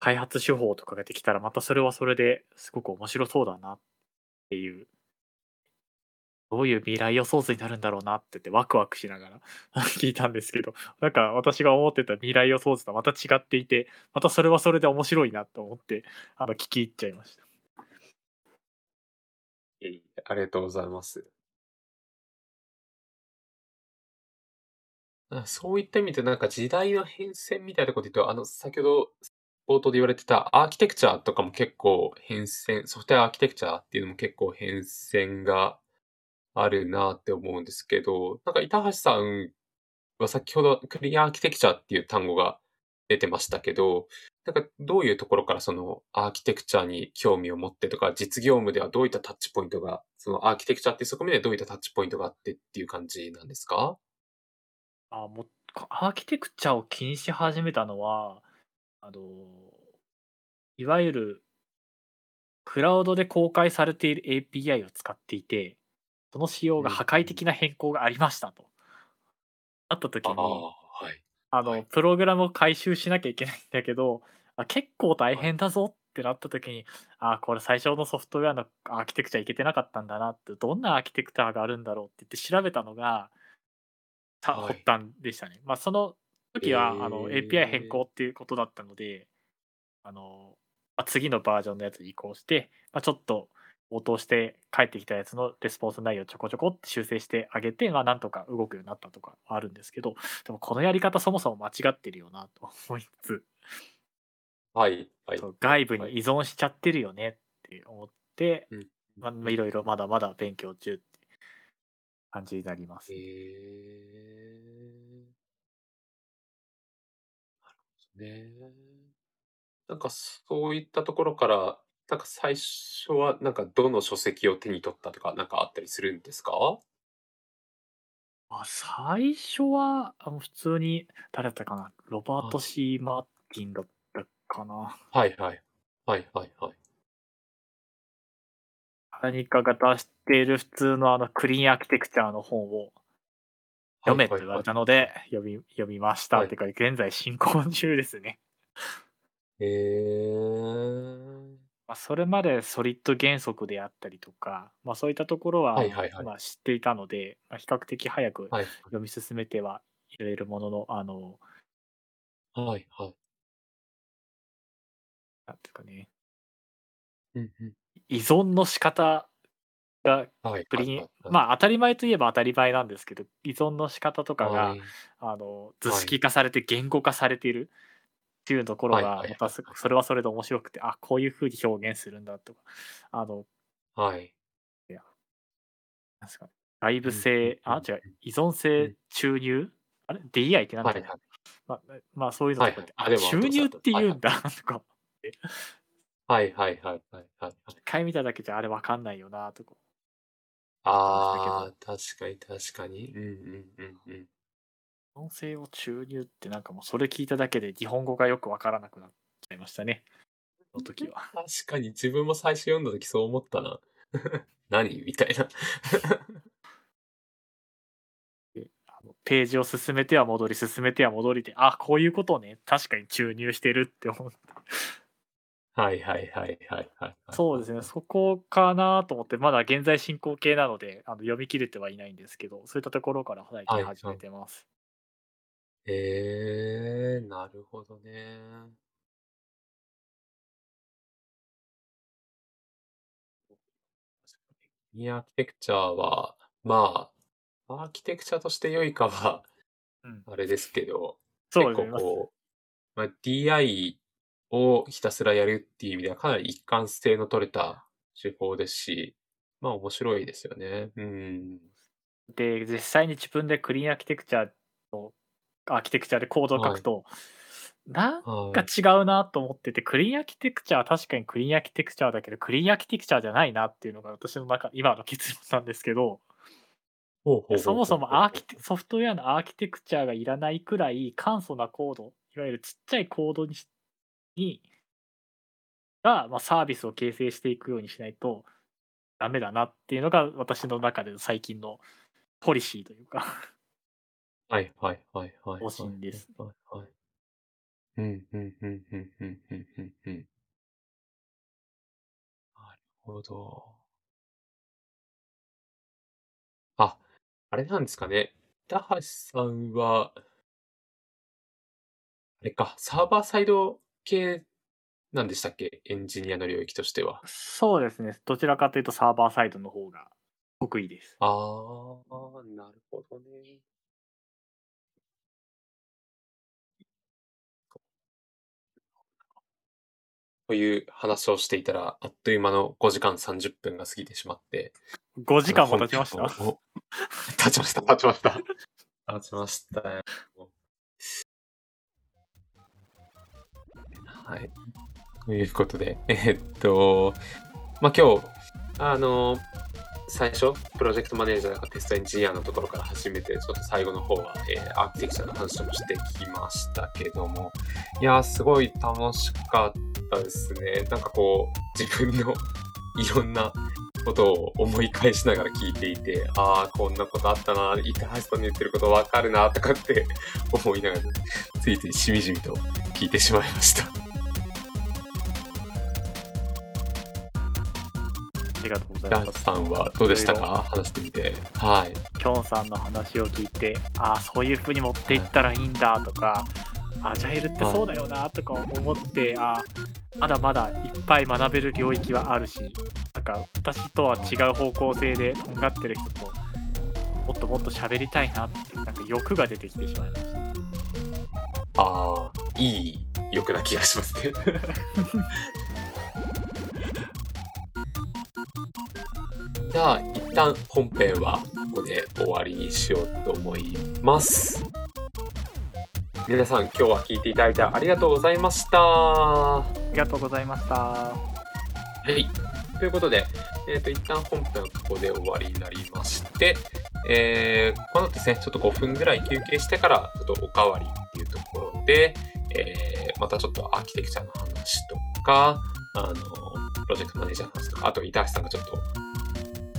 開発手法とかができたら、またそれはそれですごく面白そうだなっていうどういう未来予想図になるんだろうなってってワクワクしながら 聞いたんですけど、なんか私が思ってた未来予想図とはまた違っていて、またそれはそれで面白いなと思って、あの、聞き入っちゃいました。いありがとうございます。そういった意味でなんか時代の変遷みたいなこと言うと、あの、先ほど冒頭で言われてたアーキテクチャとかも結構変遷、ソフトウェアアーキテクチャっていうのも結構変遷があるなって思うんですけど、なんか板橋さんは先ほどクリアアーキテクチャっていう単語が出てましたけど、なんかどういうところからそのアーキテクチャに興味を持ってとか、実業務ではどういったタッチポイントが、そのアーキテクチャっていう側面でどういったタッチポイントがあってっていう感じなんですか？あもアーキテクチャを気にし始めたのは、あの、いわゆるクラウドで公開されている API を使っていて、その仕様が破壊的な変更がありましたと。あった時に、あ,、はい、あの、プログラムを回収しなきゃいけないんだけど、あ結構大変だぞってなった時に、あこれ最初のソフトウェアのアーキテクチャいけてなかったんだなって、どんなアーキテクチャがあるんだろうって言って調べたのが、発端でしたね。まあその時は、あの API 変更っていうことだったので、あの、まあ、次のバージョンのやつに移行して、まあ、ちょっと応答して帰ってきたやつのレスポンス内容をちょこちょこって修正してあげて、まあ、なんとか動くようになったとかあるんですけど、でもこのやり方そもそも間違ってるよなと思いつつ、はい、はい、外部に依存しちゃってるよねって思って、はい、まあ、いろいろまだまだ勉強中って感じになります。へ、えね。なんかそういったところから、なんか最初はなんかどの書籍を手に取ったとか、なんかあったりするんですか？あ、最初は、あの、普通に誰だったかな、ロバート・はい。C. マーティンだったかな？はいはい。はいはいはい。何かが出している普通のあのクリーンアーキテクチャの本をは読めって言われ。たので、読み読みました。はい。ってか、現在進行中ですね。へえ。まあ、それまでソリッド原則であったりとか、まあ、そういったところはは、いはいはい。まあ、知っていたので、まあ、比較的早くはい読み進めてはいれるものの、あの、はいはい。なんていうかね、うんうん。依存の仕方がはいクリーンはいはいはい。まあ、当たり前といえば当たり前なんですけど、依存の仕方とかが、はい。あの、図はい。式化されて言語化されているっていうところが、はいはいまたそそれはそれで面白くて、あ、こういう風に表現するんだとか、あの、はい。いや、なんですかね、外部うんうん性、あ、うん違う、依存うん。う性ん。注入？あれ ?DI ってなんはいはい。まあ、まあ、そういうのはいはい。とかって、あ、あ、でも合注。入ってはいはい。言うんだとかはいはいはいはいはいはい。一回見ただけじゃあれわかんないよなとかああ、ど、確かに確かに。うんうんうんうん。音声を注入ってなんかもうそれ聞いただけで日本語がよくわからなくなっちゃいましたね、その時は。確かに自分も最初読んだ時そう思ったな。何みたいな。であのページを進めては戻り、進めては戻りで、あ、こういうことね、確かに注入してるって思って。はいはいはいはいはいはいそうですね、そこかなと思って、まだ現在進行形なので、あの読み切れてはいないんですけど、そういったところから最はい近始めてます。へえー、なるほどね。いや、アーキテクチャは、まあ、アーキテクチャとして良いかは、うん、あれですけど、そうですね、結構こう、まあ、DI をひたすらやるっていう意味ではかなり一貫性の取れた手法ですし、まあ面白いですよね。うん。で、実際に自分でクリーンアーキテクチャのアーキテクチャでコードを書くと、なんかはい。違うなと思ってて、クリーンアーキテクチャは確かにクリーンアーキテクチャだけど、クリーンアーキテクチャじゃないなっていうのが私の中、今の結論なんですけど、そもそもアーキテソフトウェアのアーキテクチャがいらないくらい簡素なコード、いわゆるちっちゃいコードにしにが、まあ、サービスを形成していくようにしないとダメだなっていうのが私の中での最近のポリシーというかはいはいはいはい。方針です。はいはい。うんうんうんうんうんうんうんうん。なるほど。あ、あれなんですかね。板橋さんは、あれか、サーバーサイド系なんでしたっけ？エンジニアの領域としては。そうですね。どちらかというとサーバーサイドの方が得意です。ああ、なるほどね。という話をしていたら、あっという間の5時間30分が過ぎてしまって。5時間も経ちました？経ちました、経ちました。経ちましたよ。はい。ということで、えっと、まあ、今日、あの、最初、プロジェクトマネージャーとかテストエンジニアのところから始めて、ちょっと最後の方は、えーアーキテクチャの話もしてきましたけども、いや、すごい楽しかったですね。なんかこう、自分の いろんなことを思い返しながら聞いていて、ああ、こんなことあったな、板橋さんの言ってることわかるな、とかって思いながら、ついついしみじみと聞いてしまいました。りがとうございます。さんはどうでしたか？話してみて。はい。きょんさんの話を聞いて、ああ、そういう風に持っていったらいいんだとか、アジャイルってそうだよなとか思って、あーまだまだいっぱい学べる領域はあるし、なんか私とは違う方向性でとんがってる人と、もっともっと喋りたいなって、なんか欲が出てきてしまいました。ああ、いい欲な気がしますね。じゃあ、一旦本編はここで終わりにしようと思います。皆さん今日は聞いていただいてありがとうございました。はありがとうございました。い。ということで、えっ、と、一旦本編はここで終わりになりまして、えー、この後ですね、ちょっと5分ぐらい休憩してから、ちょっとおかわりっていうところで、えー、またちょっとアーキテクチャの話とか、あの、プロジェクトマネージャーの話とか、あと、板橋さんがちょっと、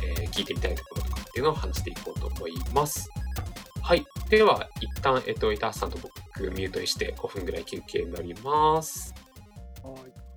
えー聞いてみたいところとかっていうのを話していこうと思います。はい。では、一旦、えっと、板橋さんと僕、ミュートにして5分ぐらい休憩になります。はい